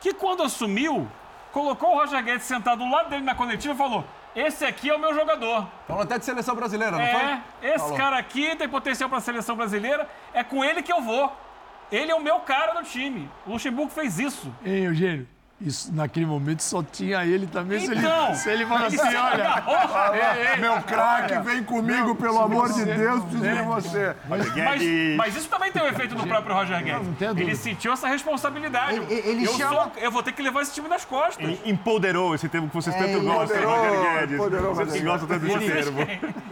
que quando assumiu, colocou o Roger Guedes sentado do lado dele na coletiva e falou: Esse aqui é o meu jogador. Falou até de seleção brasileira, não É, foi? esse Falou. cara aqui tem potencial para a seleção brasileira, é com ele que eu vou. Ele é o meu cara no time. O Luxemburgo fez isso. Ei, Eugênio, isso, naquele momento só tinha ele também. se ele, Então, se ele fala assim, é olha, ei, ei, Meu craque, vem comigo, pelo amor de Deus, preciso de você. Mas, mas isso também tem o efeito do próprio Roger Guedes. não ele sentiu essa responsabilidade. Ele- ele eu, chama- sou- eu vou ter que levar esse time nas costas. Ele empoderou esse termo que vocês tanto gostam, Roger Guedes. empoderou, Vocês Roger gostam tanto desse termo.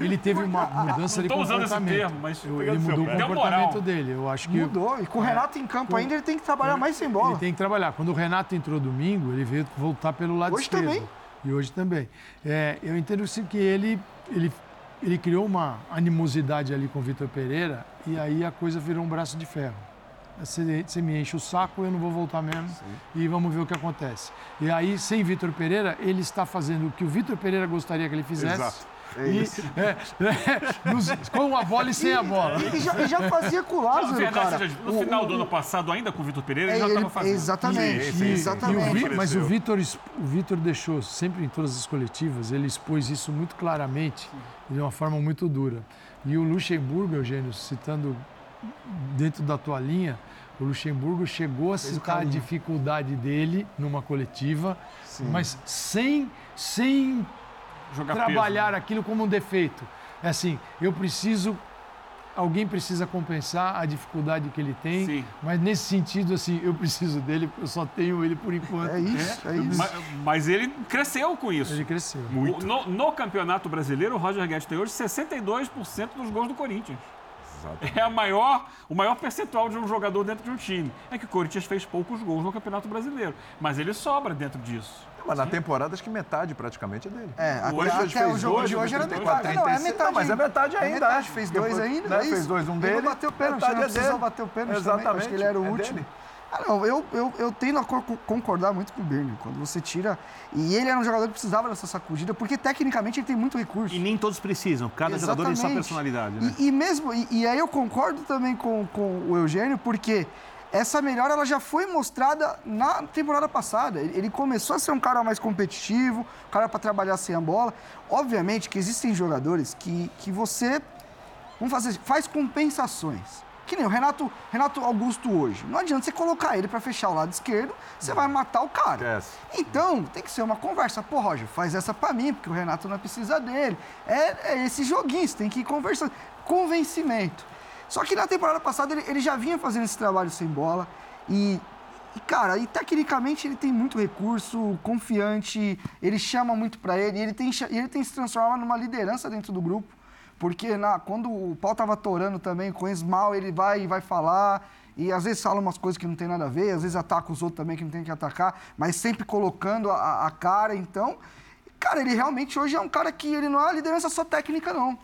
ele teve uma [laughs] mudança Não de tô usando esse comportamento. termo, mas ele mudou o comportamento moral. dele. Eu acho que Mudou. E com o Renato em campo ainda, ele tem que trabalhar mais sem bola. Ele tem que trabalhar. Quando o Renato entrou domingo, ele veio voltar pelo lado Hoje esquerdo. também. E hoje também. É, eu entendo sim que ele, ele, ele criou uma animosidade ali com o Vitor Pereira e aí a coisa virou um braço de ferro. Você, me enche o saco, eu não vou voltar mesmo e vamos ver o que acontece. E aí, sem Vitor Pereira, ele está fazendo o que o Vitor Pereira gostaria que ele fizesse. Exato. E, é, é, nos- com a bola e sem a bola. Ele já, ele já fazia com o Lázaro, verdade, cara. seja, no O- final o- do ano passado, ainda com o Vitor Pereira, é, ele já ele- estava fazendo. Exatamente, Sim, sim, sim. E o exatamente. Vi- mas o. Vitor, o Vitor deixou sempre em todas as coletivas, ele expôs isso muito claramente e de uma forma muito dura. E o Luxemburgo, Eugênio, citando dentro da tua linha, o Luxemburgo chegou a citar a dificuldade dele numa coletiva, mas sem, sem Jogar peso, trabalhar né? aquilo como um defeito. É assim, eu preciso. Alguém precisa compensar a dificuldade que ele tem, Sim. mas nesse sentido, assim, eu preciso dele, porque eu só tenho ele por enquanto. É isso, é isso. Mas, mas ele cresceu com isso. Ele cresceu. O- No, no Campeonato Brasileiro, o Roger Guedes tem hoje 62% dos gols do Corinthians. É a maior, o maior percentual de um jogador dentro de um time. É que o Corinthians fez poucos gols no Campeonato Brasileiro. Mas ele sobra dentro disso. Mas na temporada, acho que metade praticamente é dele. É, Hoje ele até fez o jogo dois, de hoje era 34, metade. Não, é 35. metade. Não, mas é ainda. metade ainda, É metade, é. fez dois Depois, ainda. né, é fez dois, um Ele dele, não bateu pênalti, metade não é precisou dele. bater o pênalti também. Acho que ele era o Exatamente, é último. dele. Ah, não, eu, eu, eu tendo a co- concordar muito com o Birne. Quando você tira. E ele era um jogador que precisava dessa sacudida, porque tecnicamente ele tem muito recurso. E nem todos precisam. Cada jogador tem sua Exatamente. personalidade, né? E, e mesmo, e, e aí eu concordo também com, com o Eugênio, porque essa melhora ela já foi mostrada na temporada passada. Ele, ele começou a ser um cara mais competitivo, um cara para trabalhar sem a bola. Obviamente que existem jogadores que, que você vamos fazer, faz compensações. Que nem o Renato, Renato Augusto hoje. Não adianta você colocar ele para fechar o lado esquerdo, você vai matar o cara. Então, tem que ser uma conversa. Pô, Roger, faz essa pra mim, porque o Renato não precisa dele. É, é esse joguinho, você tem que ir conversando. Convencimento. Só que na temporada passada ele, ele já vinha fazendo esse trabalho sem bola e E, cara, e tecnicamente ele tem muito recurso, confiante, ele chama muito para ele, e ele tem, ele tem se transformado numa liderança dentro do grupo. Porque na, quando o pau tava torando também, com o mal, ele vai e vai falar. E às vezes fala umas coisas que não tem nada a ver, às vezes ataca os outros também que não tem que atacar, mas sempre colocando a, a cara. Então, cara, ele realmente hoje é um cara que ele não é liderança só técnica, não.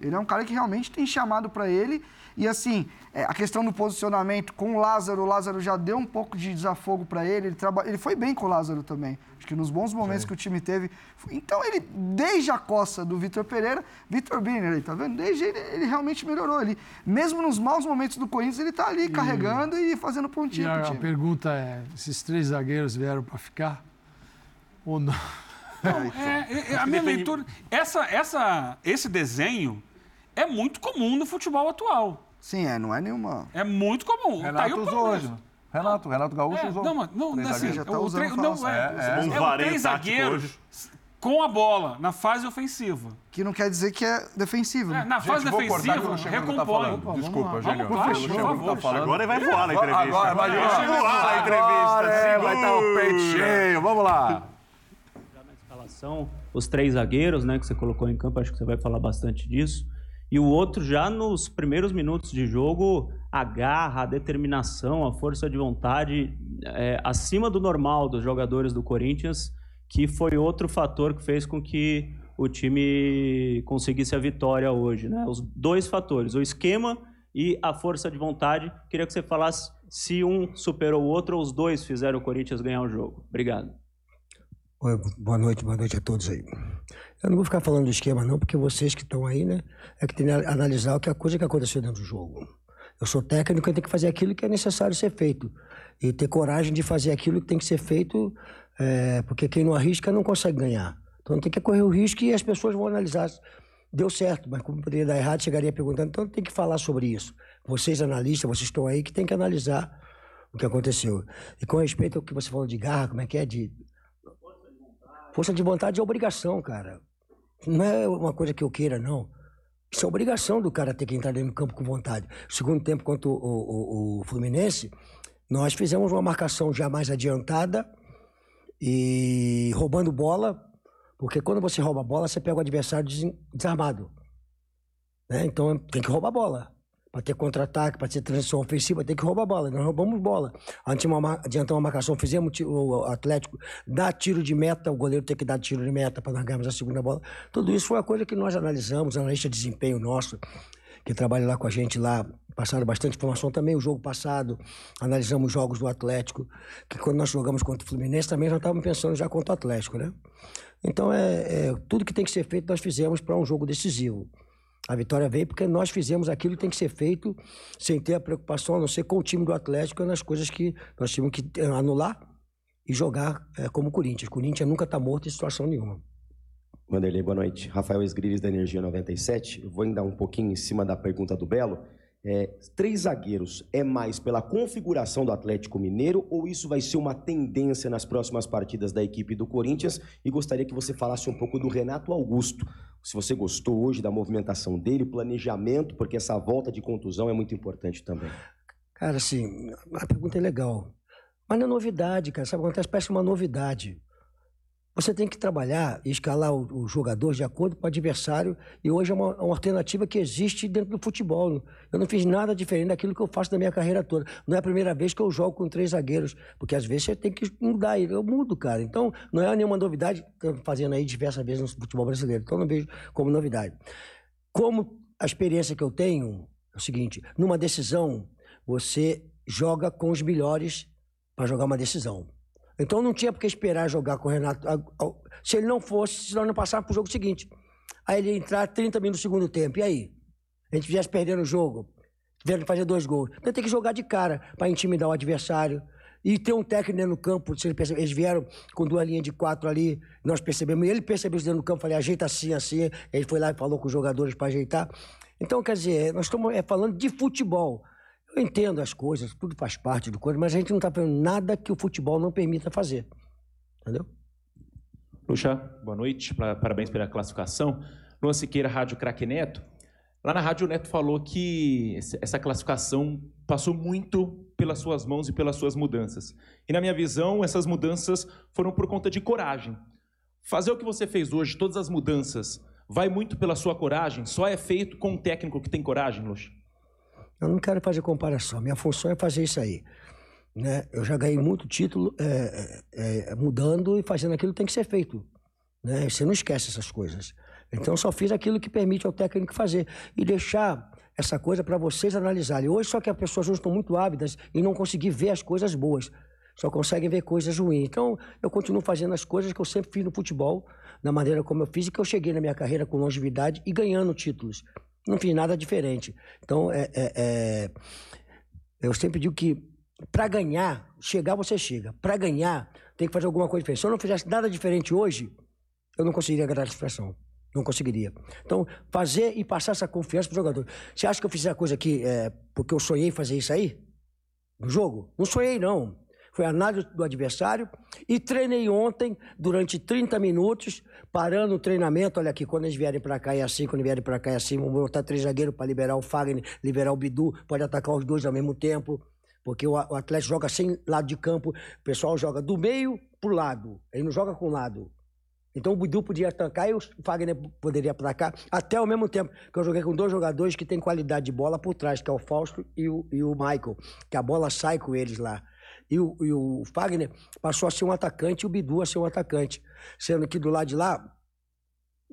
Ele é um cara que realmente tem chamado para ele. E assim, é, a questão do posicionamento com o Lázaro, o Lázaro já deu um pouco de desafogo para ele. Ele, traba... ele foi bem com o Lázaro também. Acho que nos bons momentos Sim. que o time teve. Então ele, desde a coça do Vitor Pereira, Vitor Biner aí, tá vendo? Desde ele, ele realmente melhorou. Ele, mesmo nos maus momentos do Corinthians, ele tá ali e... carregando e fazendo pontinho. E a, a pergunta é: esses três zagueiros vieram para ficar? Ou não? Não, é, é, é a minha leitura. Essa, essa, esse desenho é muito comum no futebol atual. Sim, é, não é nenhuma. É muito comum. Renato tá usou hoje. Renato, Renato Gaúcho é, usou. Não, não, não assim, já tá o tre... não, é, é, é, é o três zagueiros com a bola na fase ofensiva. Que não quer dizer que é defensivo. Né? É, na fase Gente, defensiva, recompõe. Tá Desculpa, favor, tá falando. Agora vai voar na entrevista. Agora vai voar na entrevista. É, vai estar o peito cheio. Vamos lá. Já na escalação, os três zagueiros, né, que você colocou em campo, acho que você vai falar bastante disso. E o outro, já nos primeiros minutos de jogo, a garra, a determinação, a força de vontade é, acima do normal dos jogadores do Corinthians, que foi outro fator que fez com que o time conseguisse a vitória hoje. Né? Os dois fatores, o esquema e a força de vontade. Queria que você falasse se um superou o outro ou os dois fizeram o Corinthians ganhar o jogo. Obrigado. Boa noite, boa noite a todos aí. Eu não vou ficar falando do esquema não, porque vocês que estão aí, né, é que tem que analisar o que a coisa que aconteceu dentro do jogo. Eu sou técnico e tenho que fazer aquilo que é necessário ser feito. E ter coragem de fazer aquilo que tem que ser feito, é, porque quem não arrisca não consegue ganhar. Então tem que correr o risco e as pessoas vão analisar. Deu certo, mas como poderia dar errado, chegaria perguntando. Então tem que falar sobre isso. Vocês, analistas, vocês estão aí que tem que analisar o que aconteceu. E com respeito ao que você falou de garra, como é que é? De Força de vontade é obrigação, cara. Não é uma coisa que eu queira, não. Isso é obrigação do cara ter que entrar dentro do campo com vontade. Segundo tempo, contra o, o, o Fluminense, nós fizemos uma marcação já mais adiantada e roubando bola, porque quando você rouba a bola, você pega o adversário desarmado. Né? Então tem que roubar a bola. Para ter contra-ataque, para ter transição ofensiva, tem que roubar bola. Nós roubamos bola. Adiantamos uma marcação, fizemos o Atlético dar tiro de meta, o goleiro ter que dar tiro de meta para nós ganharmos a segunda bola. Tudo isso foi uma coisa que nós analisamos, analista de desempenho nosso, que trabalha lá com a gente lá, passaram bastante informação também. O jogo passado, analisamos os jogos do Atlético, que quando nós jogamos contra o Fluminense também já estávamos pensando já contra o Atlético, né? Então, é, é tudo que tem que ser feito nós fizemos para um jogo decisivo. A vitória veio porque nós fizemos aquilo que tem que ser feito sem ter a preocupação, a não ser com o time do Atlético, nas coisas que nós tínhamos que eh, anular e jogar é, como Corinthians. Corinthians nunca está morto em situação nenhuma. Vanderlei, boa noite. Rafael Esgrives, da Energia 97. Eu vou ainda um pouquinho em cima da pergunta do Belo. É, três zagueiros é mais pela configuração do Atlético Mineiro ou isso vai ser uma tendência nas próximas partidas da equipe do Corinthians? E gostaria que você falasse um pouco do Renato Augusto. Se você gostou hoje da movimentação dele, planejamento, porque essa volta de contusão é muito importante também. Cara, assim, a pergunta é legal. Mas não é novidade, cara. Sabe acontece? Parece uma novidade. Você tem que trabalhar e escalar o, o jogador de acordo com o adversário, e hoje é uma, uma, alternativa que existe dentro do futebol. Eu não fiz nada diferente daquilo que eu faço na minha carreira toda. Não é a primeira vez que eu jogo com três zagueiros, porque às vezes você tem que mudar. Eu mudo, cara. Então, não é nenhuma novidade, fazendo aí diversas vezes no futebol brasileiro. Então, não vejo como novidade. Como a experiência que eu tenho é o seguinte: numa decisão, você joga com os melhores para jogar uma decisão. Então não tinha por que esperar jogar com o Renato. Se ele não fosse, senão não passava para o jogo seguinte. Aí ele entrar 30 minutos no segundo tempo. E aí? A gente viesse perdendo o jogo, tiveram fazer dois gols. Então tem que jogar de cara para intimidar o adversário. E ter um técnico no campo, eles vieram com duas linhas de quatro ali, nós percebemos. Ele percebeu isso dentro do campo, falei, ajeita assim, assim. Ele foi lá e falou com os jogadores para ajeitar. Então, quer dizer, nós estamos é, falando de futebol. Eu entendo as coisas, tudo faz parte do coisa, mas a gente não está fazendo nada que o futebol não permita fazer. Entendeu? Luxa, boa noite, parabéns pela classificação. Luan Siqueira, Rádio Craque Neto. Lá na rádio o Neto falou que essa classificação passou muito pelas suas mãos e pelas suas mudanças. E na minha visão, essas mudanças foram por conta de coragem. Fazer o que você fez hoje, todas as mudanças, vai muito pela sua coragem? Só é feito com um técnico que tem coragem, Luxa? Eu não quero fazer comparação. Minha função é fazer isso aí. Né? Eu já ganhei muito título é, é, é, mudando e fazendo aquilo que tem que ser feito. Né? Você não esquece essas coisas. Então, só fiz aquilo que permite ao técnico fazer. E deixar essa coisa para vocês analisarem. Hoje, só que as pessoas hoje estão muito ávidas e não conseguem ver as coisas boas. Só conseguem ver coisas ruins. Então, eu continuo fazendo as coisas que eu sempre fiz no futebol, da maneira como eu fiz e que eu cheguei na minha carreira com longevidade e ganhando títulos. Não fiz nada diferente. Então, é, é, é... eu sempre digo que para ganhar, chegar você chega. Para ganhar, tem que fazer alguma coisa diferente. Se eu não fizesse nada diferente hoje, eu não conseguiria gratificação. Não conseguiria. Então, fazer e passar essa confiança para o jogador. Você acha que eu fiz a coisa aqui é, porque eu sonhei fazer isso aí? No jogo? Não sonhei, não. Foi análise do adversário e treinei ontem durante 30 minutos, parando o treinamento. Olha aqui, quando eles vierem para cá é assim, quando vierem para cá é assim, vamos botar três zagueiros para liberar o Fagner, liberar o Bidu, pode atacar os dois ao mesmo tempo. Porque o, Atlético joga sem lado de campo, o pessoal joga do meio pro lado, ele não joga com o lado. Então o Bidu podia tancar e o Fagner poderia atacar, até ao mesmo tempo que eu joguei com dois jogadores que têm qualidade de bola por trás, que é o Fausto e o, e o Michael, que a bola sai com eles lá. E o, e o Fagner passou a ser um atacante e o Bidu a ser um atacante. Sendo que do lado de lá,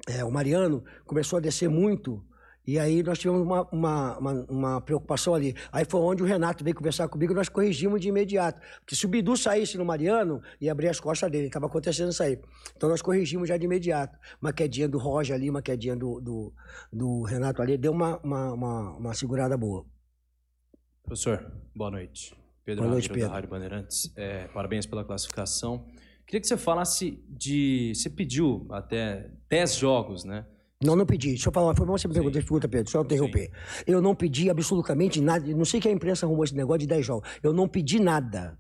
é, o Mariano começou a descer muito e aí nós tivemos uma, uma, uma, uma, preocupação ali. Aí foi onde o Renato veio conversar comigo e nós corrigimos de imediato. Porque se o Bidu saísse no Mariano, ia abrir as costas dele. Estava acontecendo isso aí. Então nós corrigimos já de imediato. Uma quedinha do Roger ali, uma quedinha do, do, do Renato ali. Deu uma, uma, uma, uma, segurada boa. Professor, boa noite. Pedro boa noite, Pedro. da Rádio Bandeirantes. É, parabéns pela classificação. Queria que você falasse de... Você pediu até 10 jogos, né? Não, não pedi. Deixa eu falar, foi bom você me perguntar, pergunta, Pedro, só interromper. Sim. Eu não pedi absolutamente nada. Não sei que a imprensa arrumou esse negócio de 10 jogos. Eu não pedi nada.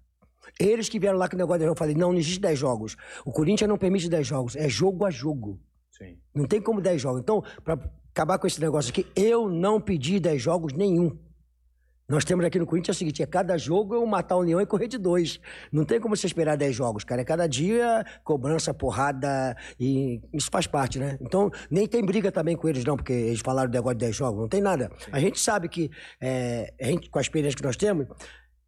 Eles que vieram lá com o negócio de 10 jogos, eu falei, não, não existe 10 jogos. O Corinthians não permite 10 jogos. É jogo a jogo. Sim. Não tem como 10 jogos. Então, para acabar com esse negócio aqui, eu não pedi 10 jogos nenhum. Nós temos aqui no Corinthians o seguinte: é cada jogo eu matar o leão e correr de dois. Não tem como você esperar dez jogos, cara. É cada dia cobrança, porrada, e isso faz parte, né? Então, nem tem briga também com eles, não, porque eles falaram do negócio de dez jogos, não tem nada. Sim. A gente sabe que, é, a gente, com a experiência que nós temos,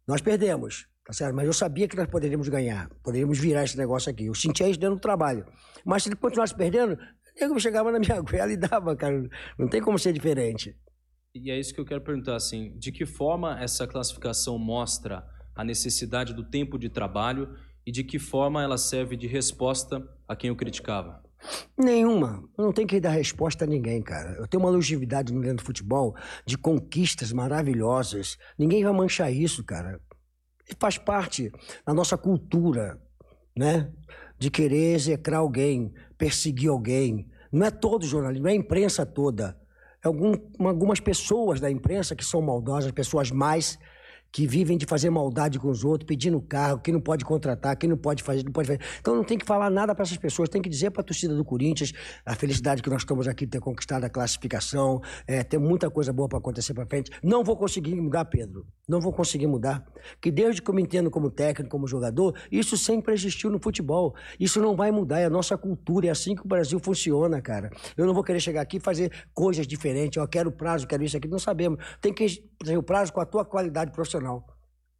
nós perdemos, tá certo? Mas eu sabia que nós poderíamos ganhar, poderíamos virar esse negócio aqui. Eu sentia isso dentro do trabalho. Mas se ele continuasse perdendo, eu chegava na minha [laughs] goela e dava, cara. Não tem como ser diferente. E é isso que eu quero perguntar, assim, de que forma essa classificação mostra a necessidade do tempo de trabalho e de que forma ela serve de resposta a quem o criticava? Nenhuma. Eu não tenho que dar resposta a ninguém, cara. Eu tenho uma longevidade no do futebol de conquistas maravilhosas. Ninguém vai manchar isso, cara. E faz parte da nossa cultura, né? De querer execrar alguém, perseguir alguém. Não é todo jornalismo, é a imprensa toda algum, algumas pessoas da imprensa que são maldosas, pessoas mais que vivem de fazer maldade com os outros, pedindo carro, que não pode contratar, que não pode fazer, não pode fazer. Então não tem que falar nada para essas pessoas, tem que dizer para a torcida do Corinthians a felicidade que nós estamos aqui de ter conquistado a classificação, é, muita coisa boa para acontecer para frente. Não vou conseguir mudar, Pedro. Não vou conseguir mudar. Que desde que eu me entendo como técnico, como jogador, isso sempre existiu no futebol. Isso não vai mudar, é a nossa cultura, é assim que o Brasil funciona, cara. Eu não vou querer chegar aqui e fazer coisas diferentes, eu quero prazo, quero isso aqui, não sabemos. Tem que ter o prazo com a tua qualidade profissional profissional.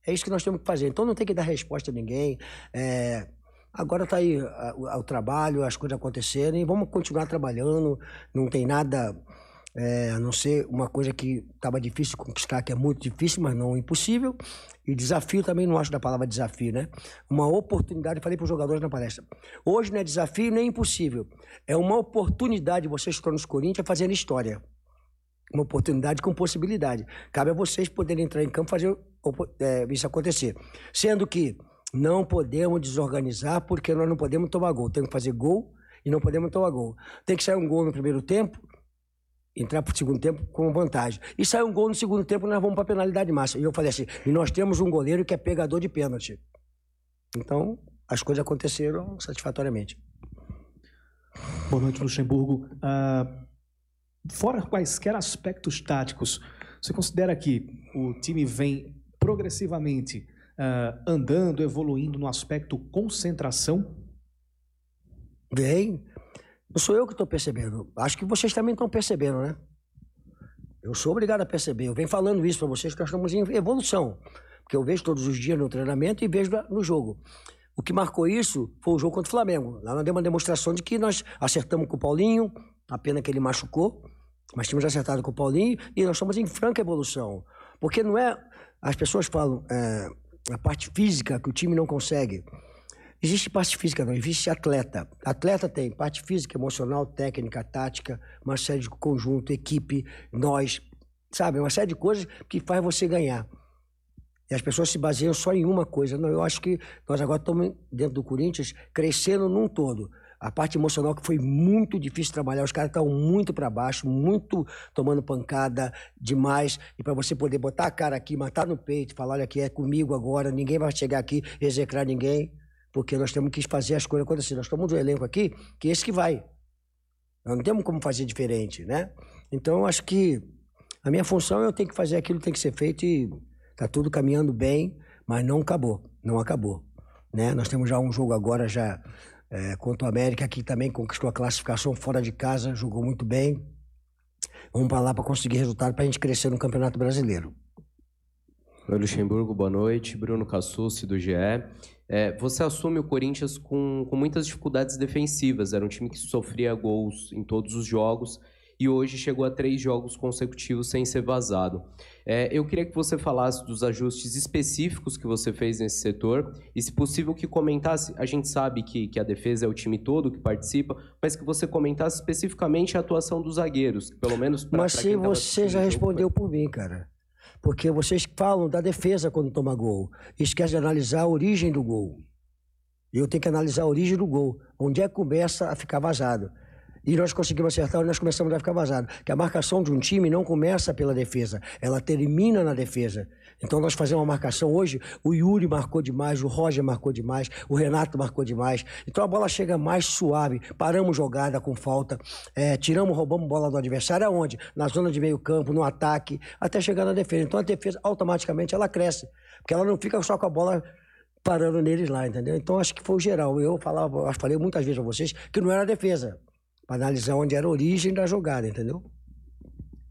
É isso que nós temos que fazer. Então não tem que dar resposta a ninguém. É... Agora está aí o trabalho, as coisas acontecerem, vamos continuar trabalhando. Não tem nada é, a não ser uma coisa que estava difícil conquistar, que é muito difícil, mas não impossível. E desafio também não acho da palavra desafio, né? Uma oportunidade, falei para os jogadores na palestra. Hoje não é desafio nem impossível. É uma oportunidade vocês que estão nos Corinthians fazendo história uma oportunidade com possibilidade. Cabe a vocês poderem entrar em campo e fazer é, isso acontecer. Sendo que não podemos desorganizar porque nós não podemos tomar gol. Temos que fazer gol e não podemos tomar gol. Tem que sair um gol no primeiro tempo, entrar para o segundo tempo com vantagem. E sair um gol no segundo tempo, nós vamos para a penalidade máxima. E eu falei assim, e nós temos um goleiro que é pegador de pênalti. Então, as coisas aconteceram satisfatoriamente. Boa noite, Luxemburgo. Uh, fora quaisquer aspectos táticos, você considera que o time vem progressivamente uh, andando, evoluindo no aspecto concentração? Bem, não sou eu que estou percebendo. Acho que vocês também estão percebendo, né? Eu sou obrigado a perceber. Eu venho falando isso para vocês que nós estamos em evolução. Porque eu vejo todos os dias no treinamento e vejo no jogo. O que marcou isso foi o jogo contra o Flamengo. Lá nós demos uma demonstração de que nós acertamos com o Paulinho, a pena que ele machucou, mas tínhamos acertado com o Paulinho e nós estamos em franca evolução. Porque não é. As pessoas falam é, a parte física que o time não consegue. Existe parte física, não, existe atleta. Atleta tem parte física, emocional, técnica, tática, uma série de conjunto, equipe, nós, sabe? Uma série de coisas que faz você ganhar. E as pessoas se baseiam só em uma coisa. Não, eu acho que nós agora estamos, dentro do Corinthians, crescendo num todo. A parte emocional que foi muito difícil trabalhar, os caras estão muito para baixo, muito tomando pancada demais. E para você poder botar a cara aqui, matar no peito, falar: olha, aqui é comigo agora, ninguém vai chegar aqui, execrar ninguém porque nós temos que fazer as coisas acontecer. Nós estamos um elenco aqui que é esse que vai. Nós não temos como fazer diferente, né? Então, acho que a minha função eu tenho que fazer aquilo que tem que ser feito e está tudo caminhando bem, mas não acabou, não acabou. Né? Nós temos já um jogo agora já é, contra o América, que também conquistou a classificação fora de casa, jogou muito bem. Vamos para lá para conseguir resultado para a gente crescer no Campeonato Brasileiro. Oi, Luxemburgo, boa noite. Bruno Cassucci, do GE. É, você assume o Corinthians com, com muitas dificuldades defensivas. Era um time que sofria gols em todos os jogos e hoje chegou a três jogos consecutivos sem ser vazado. É, eu queria que você falasse dos ajustes específicos que você fez nesse setor e, se possível, que comentasse. A gente sabe que, que a defesa é o time todo que participa, mas que você comentasse especificamente a atuação dos zagueiros, pelo menos. Pra, mas pra se você já respondeu por mim, cara. Porque vocês falam da defesa quando toma gol. Esquece de analisar a origem do gol. Eu tenho que analisar a origem do gol. Onde é que começa a ficar vazado. E nós conseguimos acertar, nós começamos a ficar vazado. Que a marcação de um time não começa pela defesa, ela termina na defesa. Então nós fazemos uma marcação hoje, o Yuri marcou demais, o Roger marcou demais, o Renato marcou demais. Então a bola chega mais suave, paramos jogada com falta, é, tiramos, roubamos bola do adversário aonde? Na zona de meio campo, no ataque, até chegar na defesa. Então a defesa automaticamente ela cresce, porque ela não fica só com a bola parando neles lá, entendeu? Então acho que foi o geral. Eu falava, falei muitas vezes a vocês que não era defesa, para analisar onde era a origem da jogada, entendeu?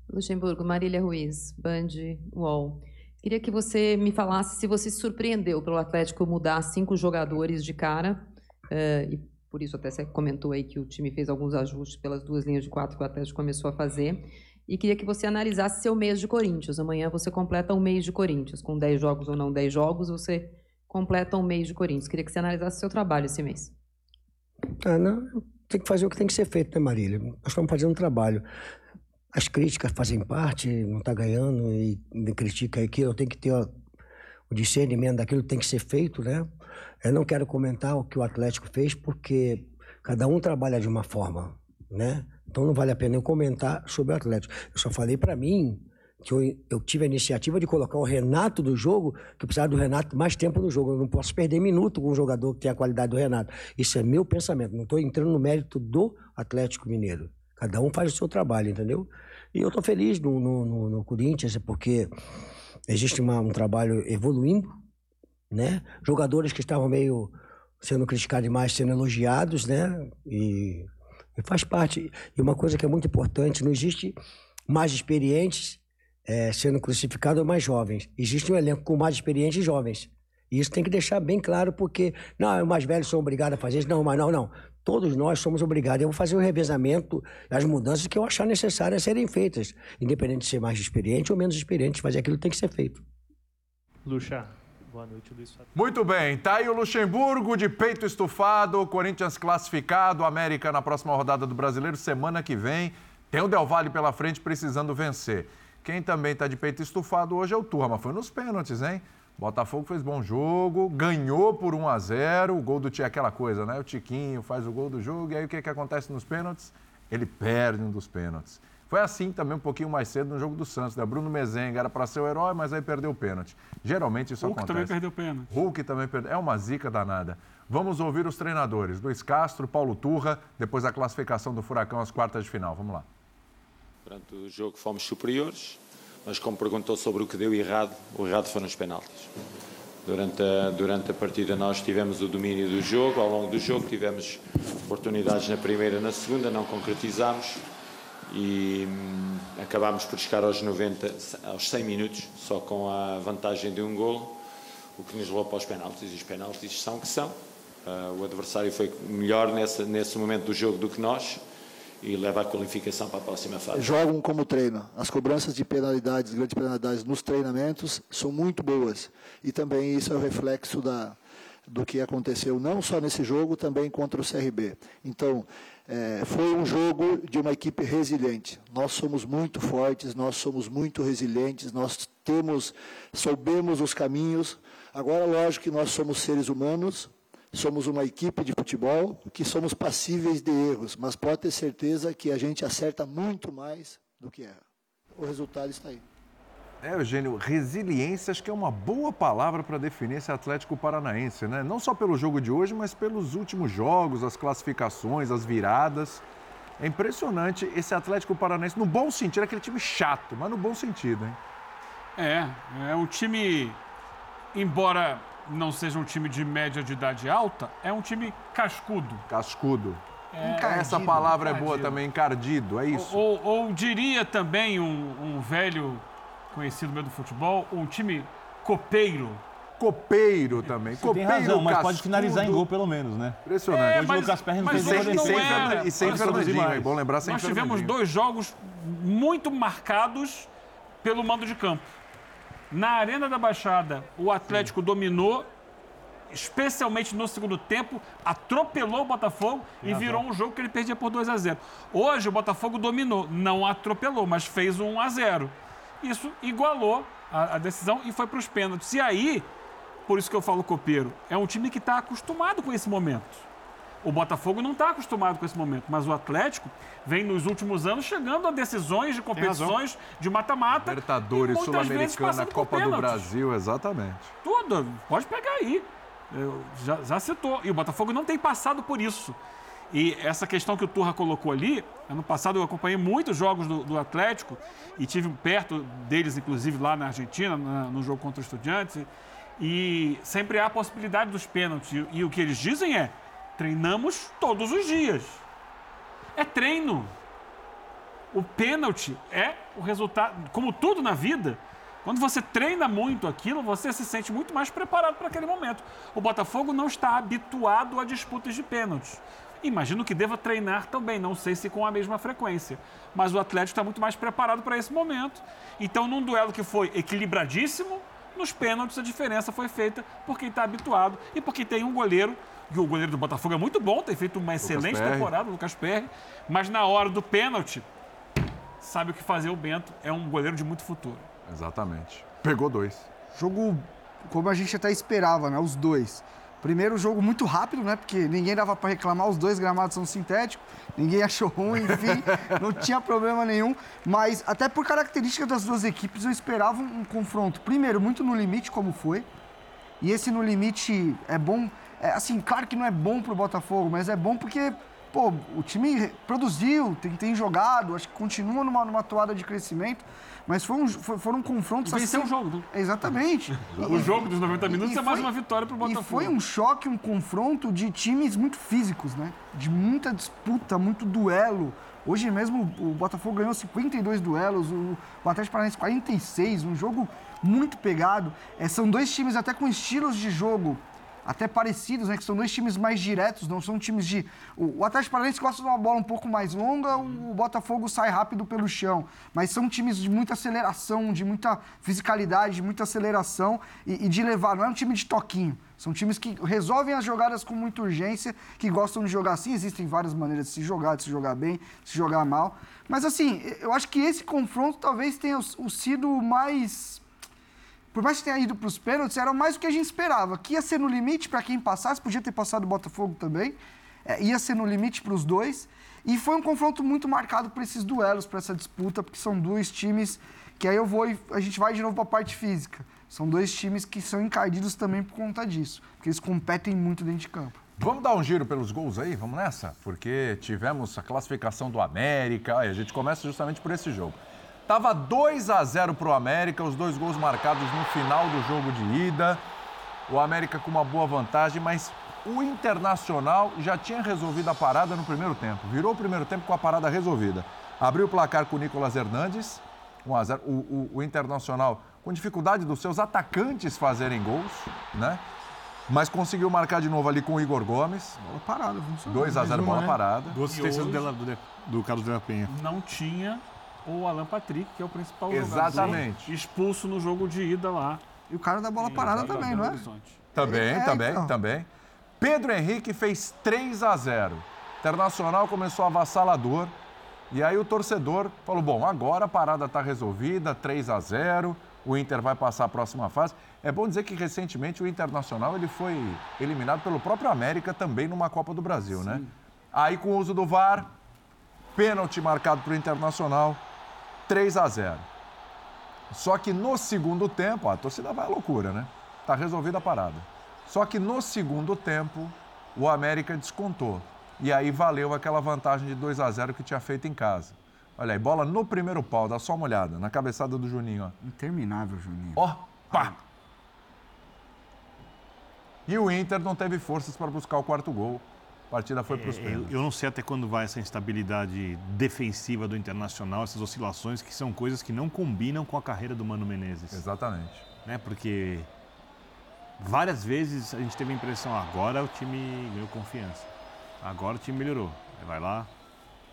Luxemburgo, Marília Ruiz, Band UOL. Queria que você me falasse se você se surpreendeu pelo Atlético mudar cinco jogadores de cara, uh, e por isso até você comentou aí que o time fez alguns ajustes pelas duas linhas de quatro que o Atlético começou a fazer. E queria que você analisasse seu mês de Corinthians. Amanhã você completa um mês de Corinthians. Com 10 jogos ou não 10 jogos, você completa um mês de Corinthians. Queria que você analisasse seu trabalho esse mês. Ah, não, tem que fazer o que tem que ser feito, né, Marília? Nós estamos fazendo um trabalho as críticas fazem parte, não está ganhando e me critica aquilo, eu tenho que ter o discernimento daquilo que tem que ser feito, né? Eu não quero comentar o que o Atlético fez porque cada um trabalha de uma forma, né? Então não vale a pena eu comentar sobre o Atlético. Eu só falei para mim que eu, eu, tive a iniciativa de colocar o Renato do jogo, que eu precisava do Renato mais tempo no jogo. Eu não posso perder minuto com um jogador que tem a qualidade do Renato. Isso é meu pensamento. Não estou entrando no mérito do Atlético Mineiro. Cada um faz o seu trabalho, entendeu? E eu estou feliz no, no, no, Corinthians, porque existe uma, um trabalho evoluindo, né? Jogadores que estavam meio sendo criticados demais, sendo elogiados, né? E, e, faz parte. E uma coisa que é muito importante, não existe mais experientes é, sendo crucificados ou mais jovens. Existe um elenco com mais experientes e jovens. E isso tem que deixar bem claro, porque, não, os mais velhos são obrigados a fazer isso. Não, mas não, não todos nós somos obrigados. Eu vou fazer o revezamento, as mudanças que eu achar necessárias serem feitas, independente de ser mais experiente ou menos experiente, fazer aquilo que tem que ser feito. Luxa, boa noite, Luiz. Muito bem, tá aí o Luxemburgo de peito estufado, Corinthians classificado, América na próxima rodada do Brasileiro, semana que vem. Tem o Del Valle pela frente precisando vencer. Quem também está de peito estufado hoje é o Turma, foi nos pênaltis, hein? Botafogo fez bom jogo, ganhou por 1 a 0 O gol do Tiquinho é aquela coisa, né? O Tiquinho faz o gol do jogo e aí o que, que acontece nos pênaltis? Ele perde um dos pênaltis. Foi assim também um pouquinho mais cedo no jogo do Santos, né? Bruno Mezenga era para ser o herói, mas aí perdeu o pênalti. Geralmente isso Hulk acontece. Hulk também perdeu o pênalti. Hulk também perdeu. É uma zica danada. Vamos ouvir os treinadores. Luiz Castro, Paulo Turra, depois da classificação do Furacão às quartas de final. Vamos lá. Durante o jogo fomos superiores, mas como perguntou sobre o que deu errado, o errado foram os penaltis. Durante a, durante a partida nós tivemos o domínio do jogo, ao longo do jogo tivemos oportunidades na primeira, na segunda, não concretizámos e hum, acabámos por chegar aos 90, aos 100 minutos, só com a vantagem de um golo, o que nos levou para os penaltis, e os penaltis são que são. Uh, o adversário foi melhor nesse, nesse momento do jogo do que nós, e leva a qualificação para a próxima fase. Jogam como treino. As cobranças de penalidades, grandes penalidades nos treinamentos são muito boas. E também isso é o reflexo da, do que aconteceu não só nesse jogo, também contra o CRB. Então, é, foi um jogo de uma equipe resiliente. Nós somos muito fortes, nós somos muito resilientes, nós temos, soubemos os caminhos. Agora, lógico que nós somos seres humanos, somos uma equipe de futebol que somos passíveis de erros, mas pode ter certeza que a gente acerta muito mais do que erra. O resultado está aí. É, Eugênio, resiliência acho que é uma boa palavra para definir esse Atlético Paranaense, né? Não só pelo jogo de hoje, mas pelos últimos jogos, as classificações, as viradas. É impressionante esse Atlético Paranaense, no bom sentido, é aquele time chato, mas no bom sentido, hein? É, é um time, embora não seja um time de média de idade alta, é um time cascudo. Cascudo. É, Essa palavra encardido. é boa também, encardido, é isso. Ou, ou, ou diria também um, um, velho conhecido meio do futebol, um time copeiro. Copeiro também. Você copeiro, tem razão, mas pode finalizar em gol pelo menos, né? Impressionante. É, mas, o Lucas Perry não fez gol e, sem, é, e sem Fernandinho, é bom lembrar sem Nós tivemos dois jogos muito marcados pelo mando de campo. Na Arena da Baixada, o Atlético Sim. dominou, especialmente no segundo tempo, atropelou o Botafogo e virou um jogo que ele perdia por 2 a 0. Hoje o Botafogo dominou, não atropelou, mas fez um 1 a 0. Isso igualou a, a decisão e foi para os pênaltis. E aí, por isso que eu falo copeiro, é um time que está acostumado com esse momento. O Botafogo não está acostumado com esse momento, mas o Atlético vem nos últimos anos chegando a decisões de competições de mata-mata. Libertadores, Sul-Americana, Copa do Brasil, exatamente. Tudo, pode pegar aí. Eu já, já citou. E o Botafogo não tem passado por isso. E essa questão que o Turra colocou ali, ano passado eu acompanhei muitos jogos do, do Atlético e tive perto deles, inclusive lá na Argentina, na, no jogo contra o Estudiantes. E sempre há a possibilidade dos pênaltis. E, e o que eles dizem é: Treinamos todos os dias. É treino. O pênalti é o resultado, como tudo na vida, quando você treina muito aquilo, você se sente muito mais preparado para aquele momento. O Botafogo não está habituado a disputas de pênaltis. Imagino que deva treinar também, não sei se com a mesma frequência. Mas o Atlético está muito mais preparado para esse momento. Então, num duelo que foi equilibradíssimo, nos pênaltis a diferença foi feita por quem está habituado e por quem tem um goleiro que o goleiro do Botafogo é muito bom, tem feito uma excelente Lucas temporada, o Lucas Perry, mas na hora do pênalti, sabe o que fazer o Bento, é um goleiro de muito futuro. Exatamente. Pegou dois. Jogo como a gente até esperava, né? Os dois. Primeiro jogo muito rápido, né? Porque ninguém dava para reclamar, os dois gramados são sintéticos, ninguém [laughs] achou ruim, enfim, não tinha problema nenhum. Mas até por característica das duas equipes, eu esperava um, um confronto. Primeiro, muito no limite, como foi. E esse no limite é bom é, assim, claro que não é bom pro Botafogo, mas é bom porque, pô, o time produziu, tem, tem jogado, acho que continua numa, numa toada de crescimento. Mas foi um, foi, foram confrontos Venceu assim... o jogo. Né? Exatamente. [laughs] o jogo dos 90 minutos é mais uma vitória para o Botafogo. E foi um choque, um confronto de times muito físicos, né? De muita disputa, muito duelo. Hoje mesmo o Botafogo ganhou 52 duelos, o, o Atlético Paranaense 46, um jogo muito pegado. É, são dois times até com estilos de jogo até parecidos, né? Que são dois times mais diretos, não são times de. O, Atlético Paranaense gosta de uma bola um pouco mais longa, o Botafogo sai rápido pelo chão. Mas são times de muita aceleração, de muita fisicalidade, de muita aceleração e, e de levar. Não é um time de toquinho. São times que resolvem as jogadas com muita urgência, que gostam de jogar assim. Existem várias maneiras de se jogar, de se jogar bem, de se jogar mal. Mas assim, eu acho que esse confronto talvez tenha sido mais por mais que tenha ido para os pênaltis, era mais do que a gente esperava. Que ia ser no limite para quem passasse, podia ter passado o Botafogo também. É, ia ser no limite para os dois. E foi um confronto muito marcado por esses duelos, por essa disputa, porque são dois times que aí eu vou e a gente vai de novo para a parte física. São dois times que são encardidos também por conta disso, porque eles competem muito dentro de campo. Vamos dar um giro pelos gols aí? Vamos nessa? Porque tivemos a classificação do América. A gente começa justamente por esse jogo. Tava 2 a 0 pro América, os dois gols marcados no final do jogo de ida. O América com uma boa vantagem, mas o Internacional já tinha resolvido a parada no primeiro tempo. Virou o primeiro tempo com a parada resolvida. Abriu o placar com o Nicolas Hernandes, 1 a 0. O, o, o Internacional com dificuldade dos seus atacantes fazerem gols, né? Mas conseguiu marcar de novo ali com o Igor Gomes. Bola parada, vamos 2 a 0 bola parada. Duas assistências do, do Carlos de la Penha. Não tinha o Alan Patrick, que é o principal Exatamente. jogador, expulso no jogo de ida lá. E o cara da bola parada também, não é? Também, É, também, então. também. Pedro Henrique fez 3 a 0. Internacional começou avassalador. E aí o torcedor falou: bom, agora a parada está resolvida, 3 a 0. O Inter vai passar a próxima fase. É bom dizer que recentemente o Internacional ele foi eliminado pelo próprio América também numa Copa do Brasil, né? Aí com o uso do VAR, pênalti marcado para o Internacional, 3 a 0. Só que no segundo tempo, ó, a torcida vai à loucura, né? Tá resolvida a parada. Só que no segundo tempo, o América descontou. E aí valeu aquela vantagem de 2 a 0 que tinha feito em casa. Olha aí, bola no primeiro pau, dá só uma olhada, na cabeçada do Juninho, ó. Interminável, Juninho. Ó, pá! E o Inter não teve forças para buscar o quarto gol. A partida foi para os É, eu, pênaltis. eu não sei até quando vai essa instabilidade defensiva do Internacional, essas oscilações que são coisas que não combinam com a carreira do Mano Menezes. Exatamente. Né? Porque várias vezes a gente teve a impressão, agora o time ganhou confiança. Agora o time melhorou. Vai lá,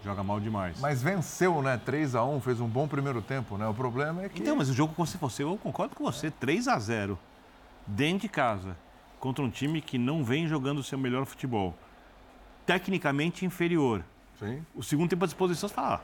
joga mal demais. Mas venceu, né? 3 a 1 fez um bom primeiro tempo, né? O problema é que. Então, mas o jogo, como se fosse, eu concordo com você, 3 a 0 dentro de casa, contra um time que não vem jogando o seu melhor futebol. Tecnicamente inferior. Sim. O segundo tempo à disposição, você fala, ah,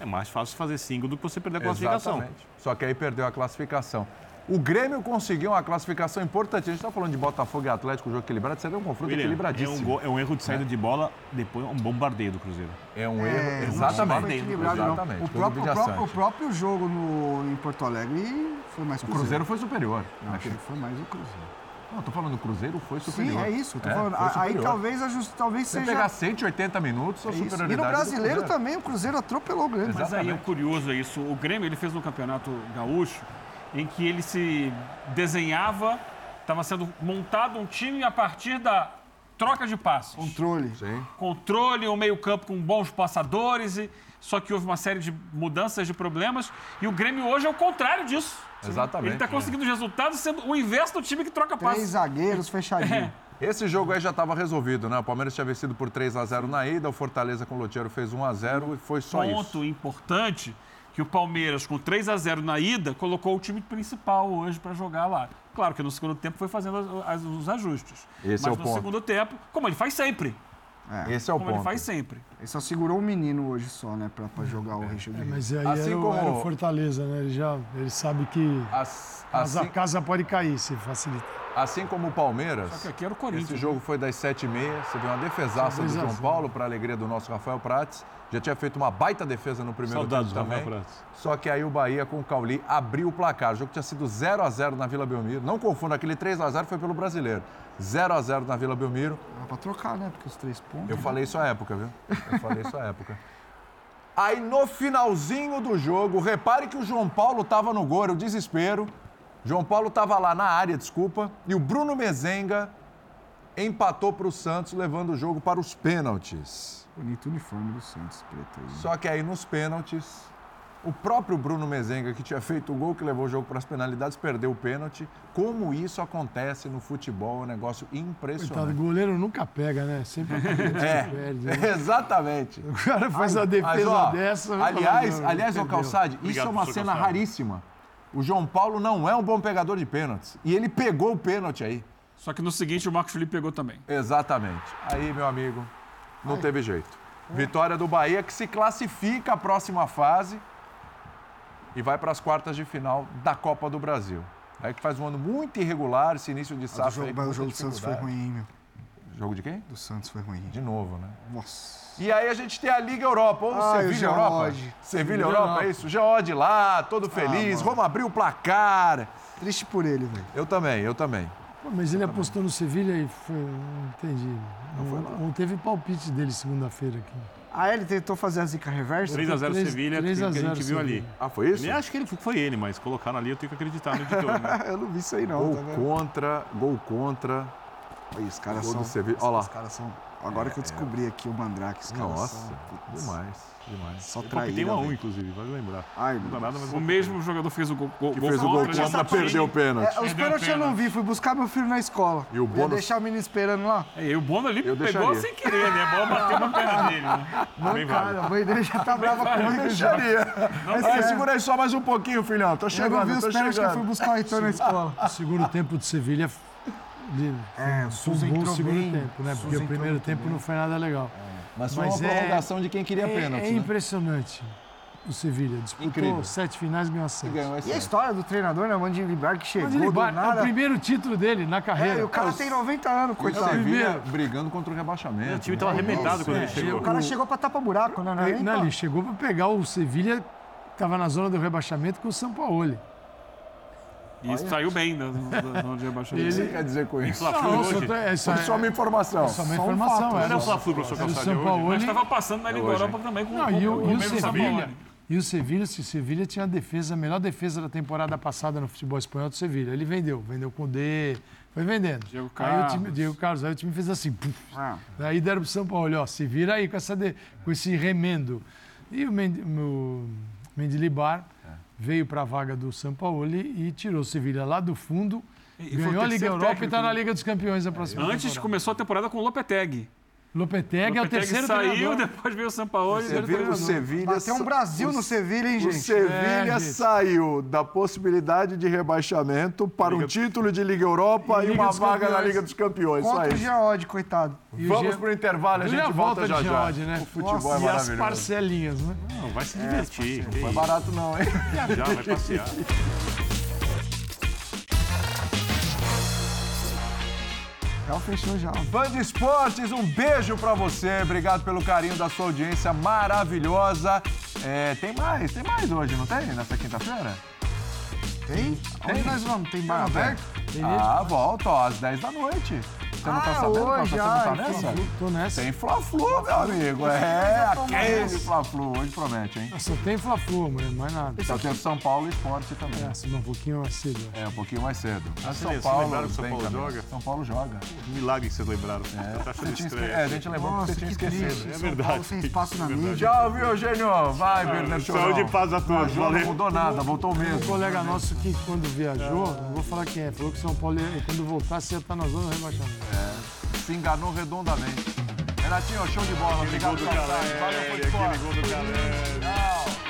é mais fácil fazer single do que você perder a classificação. Exatamente. Só que aí perdeu a classificação. O Grêmio conseguiu uma classificação importante. A gente está falando de Botafogo e Atlético, jogo equilibrado. Seria um confronto William, equilibradíssimo. É um, gol- é um erro de saída de bola, depois um bombardeio do Cruzeiro. É um É, erro. não Exatamente. Exatamente. O próprio, o, próprio, o próprio jogo no, em Porto Alegre foi mais O Cruzeiro foi superior. Não, acho que foi mais o Cruzeiro. Não, tô falando do Cruzeiro foi superior. Sim, é isso. Tô É, falando. Aí talvez, just- talvez Você seja. pegar 180 minutos, a É superioridade E no brasileiro também, o Cruzeiro atropelou o Grêmio. Mas aí o curioso é isso. O Grêmio ele fez um campeonato gaúcho em que ele se desenhava, estava sendo montado um time a partir da troca de passes. Controle. Sim. Controle, um meio-campo com bons passadores, e, só que houve uma série de mudanças, de problemas. E o Grêmio hoje é o contrário disso. Exatamente. Ele está conseguindo os resultados sendo o inverso do time que troca Três passes. zagueiros fechadinhos. [laughs] Esse jogo aí já estava resolvido, né? O Palmeiras tinha vencido por 3 a 0 na ida, o Fortaleza com o Lotiero fez 1 a 0 e foi só isso. Ponto importante que o Palmeiras, com 3 a 0 na ida, colocou o time principal hoje para jogar lá. Claro que no segundo tempo foi fazendo as- as- os ajustes. Esse Mas é o no ponto. segundo tempo, como ele faz sempre. Esse é o como ponto. ele faz sempre. Ele só segurou o menino hoje só, né? Pra, pra jogar o Richard. É, mas aí Assim era, o- como- era o Fortaleza, né? Ele já ele sabe que As- casa- a assim- casa pode cair se facilitar. Assim como o Palmeiras, Só que aqui era o Corinthians. esse jogo foi das 7h30, você viu uma defesaça do João. Paulo, para alegria do nosso Rafael Prates. Já tinha feito uma baita defesa no primeiro Saudades tempo do também. Rafael Prates. Só que aí o Bahia com o Cauli abriu o placar. O jogo tinha sido 0 a 0 na Vila Belmiro. Não confunda, aquele 3 a 0 foi pelo brasileiro. 0 a 0 na Vila Belmiro. Dá pra trocar, né? Porque os três pontos. Eu falei isso à época, viu? Eu falei isso à época. Aí no finalzinho do jogo, repare que o João Paulo estava no gol, era o desespero. João Paulo estava lá na área, desculpa, e o Bruno Mezenga empatou para o Santos, levando o jogo para os pênaltis. Bonito uniforme do Santos, preto aí. Só que aí nos pênaltis, o próprio Bruno Mezenga, que tinha feito o gol que levou o jogo para as penalidades, perdeu o pênalti. Como isso acontece no futebol, é um negócio Coitado, o impressionante. goleiro nunca pega, né? Sempre [laughs] É, que perde. né? exatamente. O cara faz Ai, a defesa mas, ó, dessa. vai Aliás, aliás, ô. Calçade, isso Obrigado, é uma cena Calçade. raríssima. O João Paulo não é um bom pegador de pênaltis. E ele pegou o pênalti aí. Só que no seguinte o Marcos Felipe pegou também. Exatamente. Aí, meu amigo, não teve jeito. Vitória do Bahia que se classifica à próxima fase e vai para as quartas de final da Copa do Brasil. Aí que faz um ano muito irregular, esse início de Mas safra. o jogo, aí mas o jogo do Santos foi ruim, meu? Jogo de quem? Do Santos foi ruim. De novo, né? Nossa. E aí a gente tem a Liga Europa, ou o Sevilha Europa. Sevilha Sevilha Europa, é isso? Geode lá, todo feliz. mano. Roma abriu o placar. Triste por ele, velho. Eu também, eu também. Pô, Mas ele apostou no Sevilha e foi. Não entendi. Não, não teve palpite dele segunda-feira aqui. Ah, ele tentou fazer a zica reversa? 3x0 Sevilha, que a gente viu ali. Ah, foi isso? Eu acho que ele, foi ele, mas colocaram ali, eu tenho que acreditar no editor. Né? [laughs] eu não vi isso aí não. Gol tá vendo? contra, gol contra. Olha, os caras são. Olha lá. Os caras são. Agora que eu descobri aqui o Mandrake, os caras Nossa, são. putz, demais, demais. Só Eu traíra. um a um, inclusive, vale lembrar. Ai, não dá nada, mas O mesmo jogador fez o gol, gol, Que fez o gol contra, tá perdeu o pênalti. É, os pênaltis eu não vi, fui buscar meu filho na escola. E o Ia bônus- deixar o menino esperando lá. É, e o Bono ali Eu pegou deixaria. sem querer, né? A bola bateu na perna [laughs] dele, né? Não, Bem cara, válido. a mãe dele já tá brava comigo já. Deixaria. É. segura aí só mais um pouquinho, filhão. Tô Eu não chegando, vi os pênaltis que eu fui buscar o Heitor na escola. O segundo tempo do Sevilha ele É, o um Souza bom segundo bem. tempo, né? O Porque o primeiro tempo muito não foi nada legal. Mas foi uma prorrogação de quem queria é, pênalti, É né? impressionante o Sevilha. Disputou Incrível. sete finais e ganhou sete. E a história do treinador, né? O Mandinho Libar que chegou Mas ele do ba- É o nada. primeiro título dele na carreira. É, e o cara tem 90 anos, O coitado. Sevilha brigando contra o rebaixamento. O time tava arrebentado quando ele E chegou. o cara chegou pra tapar buraco, né? Não, é Ele, não, pra- ele chegou para pegar o Sevilha, estava na zona do rebaixamento com o São Paulo. E isso saiu bem da da zona de O que você quer dizer com isso? Não, hoje. só, é, só, Só uma informação. é só uma Só um informação. fato. era é o Fla-Flu, professor era o Calçado, São hoje. Paulo. Mas estava passando na Liga hoje, Europa também com, Não, com, e o, com e o mesmo São Sevilha, Paulo. e o Sevilha, se o Sevilha tinha a defesa, a melhor defesa da temporada passada no futebol espanhol do Sevilha. Ele vendeu, vendeu com o D, foi vendendo. Diego Aí o time, Carlos. Diego Carlos, aí o time fez assim, puf. Ah. Aí deram pro São Paulo, ó, se vira aí com, essa de- com esse remendo. E o, Mend, o Mendilibar veio para a vaga do São Paulo e tirou o Sevilha lá do fundo, E ganhou a Liga Europa e técnico, está na né? Liga dos Campeões a próxima Antes temporada. começou a temporada com o Lopetegui. Lopetegui é o terceiro saiu, treinador. depois veio o Sampaoli. Você viu o Sevilha. Bateu um Brasil no Sevilha, hein, O gente? Sevilha É, gente. saiu da possibilidade de rebaixamento para um título de Liga Europa E e, Liga uma dos vaga na Campeões. Liga dos Campeões. Só Contra o isso. Geode, coitado. E o Vamos Ge- para o intervalo, a Ele gente é volta já de já. Geode, né? O futebol Nossa, é E as maravilhoso. parcelinhas, né? Não, vai se divertir. que Não foi barato não, hein? Já, vai passear. [laughs] Já fechou já. Band Esportes, um beijo pra você. Obrigado pelo carinho da sua audiência maravilhosa. É, tem mais, tem mais hoje, não tem? Nessa quinta-feira? Tem? Onde nós vamos? Tem bar tem? aberto? Ah, volta, ó, às 10 da noite. Você não tá Ah, sabendo? hoje, Você não ah, tá então nessa? Tô nessa. Tem Fla-Flu, meu amigo. É, aquele. Fla-Flu. Hoje promete, hein? Só tem Fla-Flu, mas mais nada. Só tem São Paulo Esporte também. É, se não, um pouquinho mais cedo. É, um pouquinho mais cedo. Mas Vocês- São vocês Paulo, lembraram que São bem Paulo joga? São Paulo joga. Milagre que vocês lembraram. É, Tá você achando estranho. é, a gente lembrou que Nossa, você tinha que esquecido. É São verdade. Paulo sem espaço na mídia. Tchau, viu, Eugênio? Vai, Bernardo Chorão. Saúde e paz a todos. Não, Não Valeu. mudou nada, voltou Um mesmo. colega nosso que quando viajou, não vou falar quem é, falou que São Paulo, ia- quando voltasse, ia estar na zona do rebaixamento. É, se enganou redondamente. Renatinho, show de bola. Obrigado, do Calé. Aquele gol do Calé. Tchau.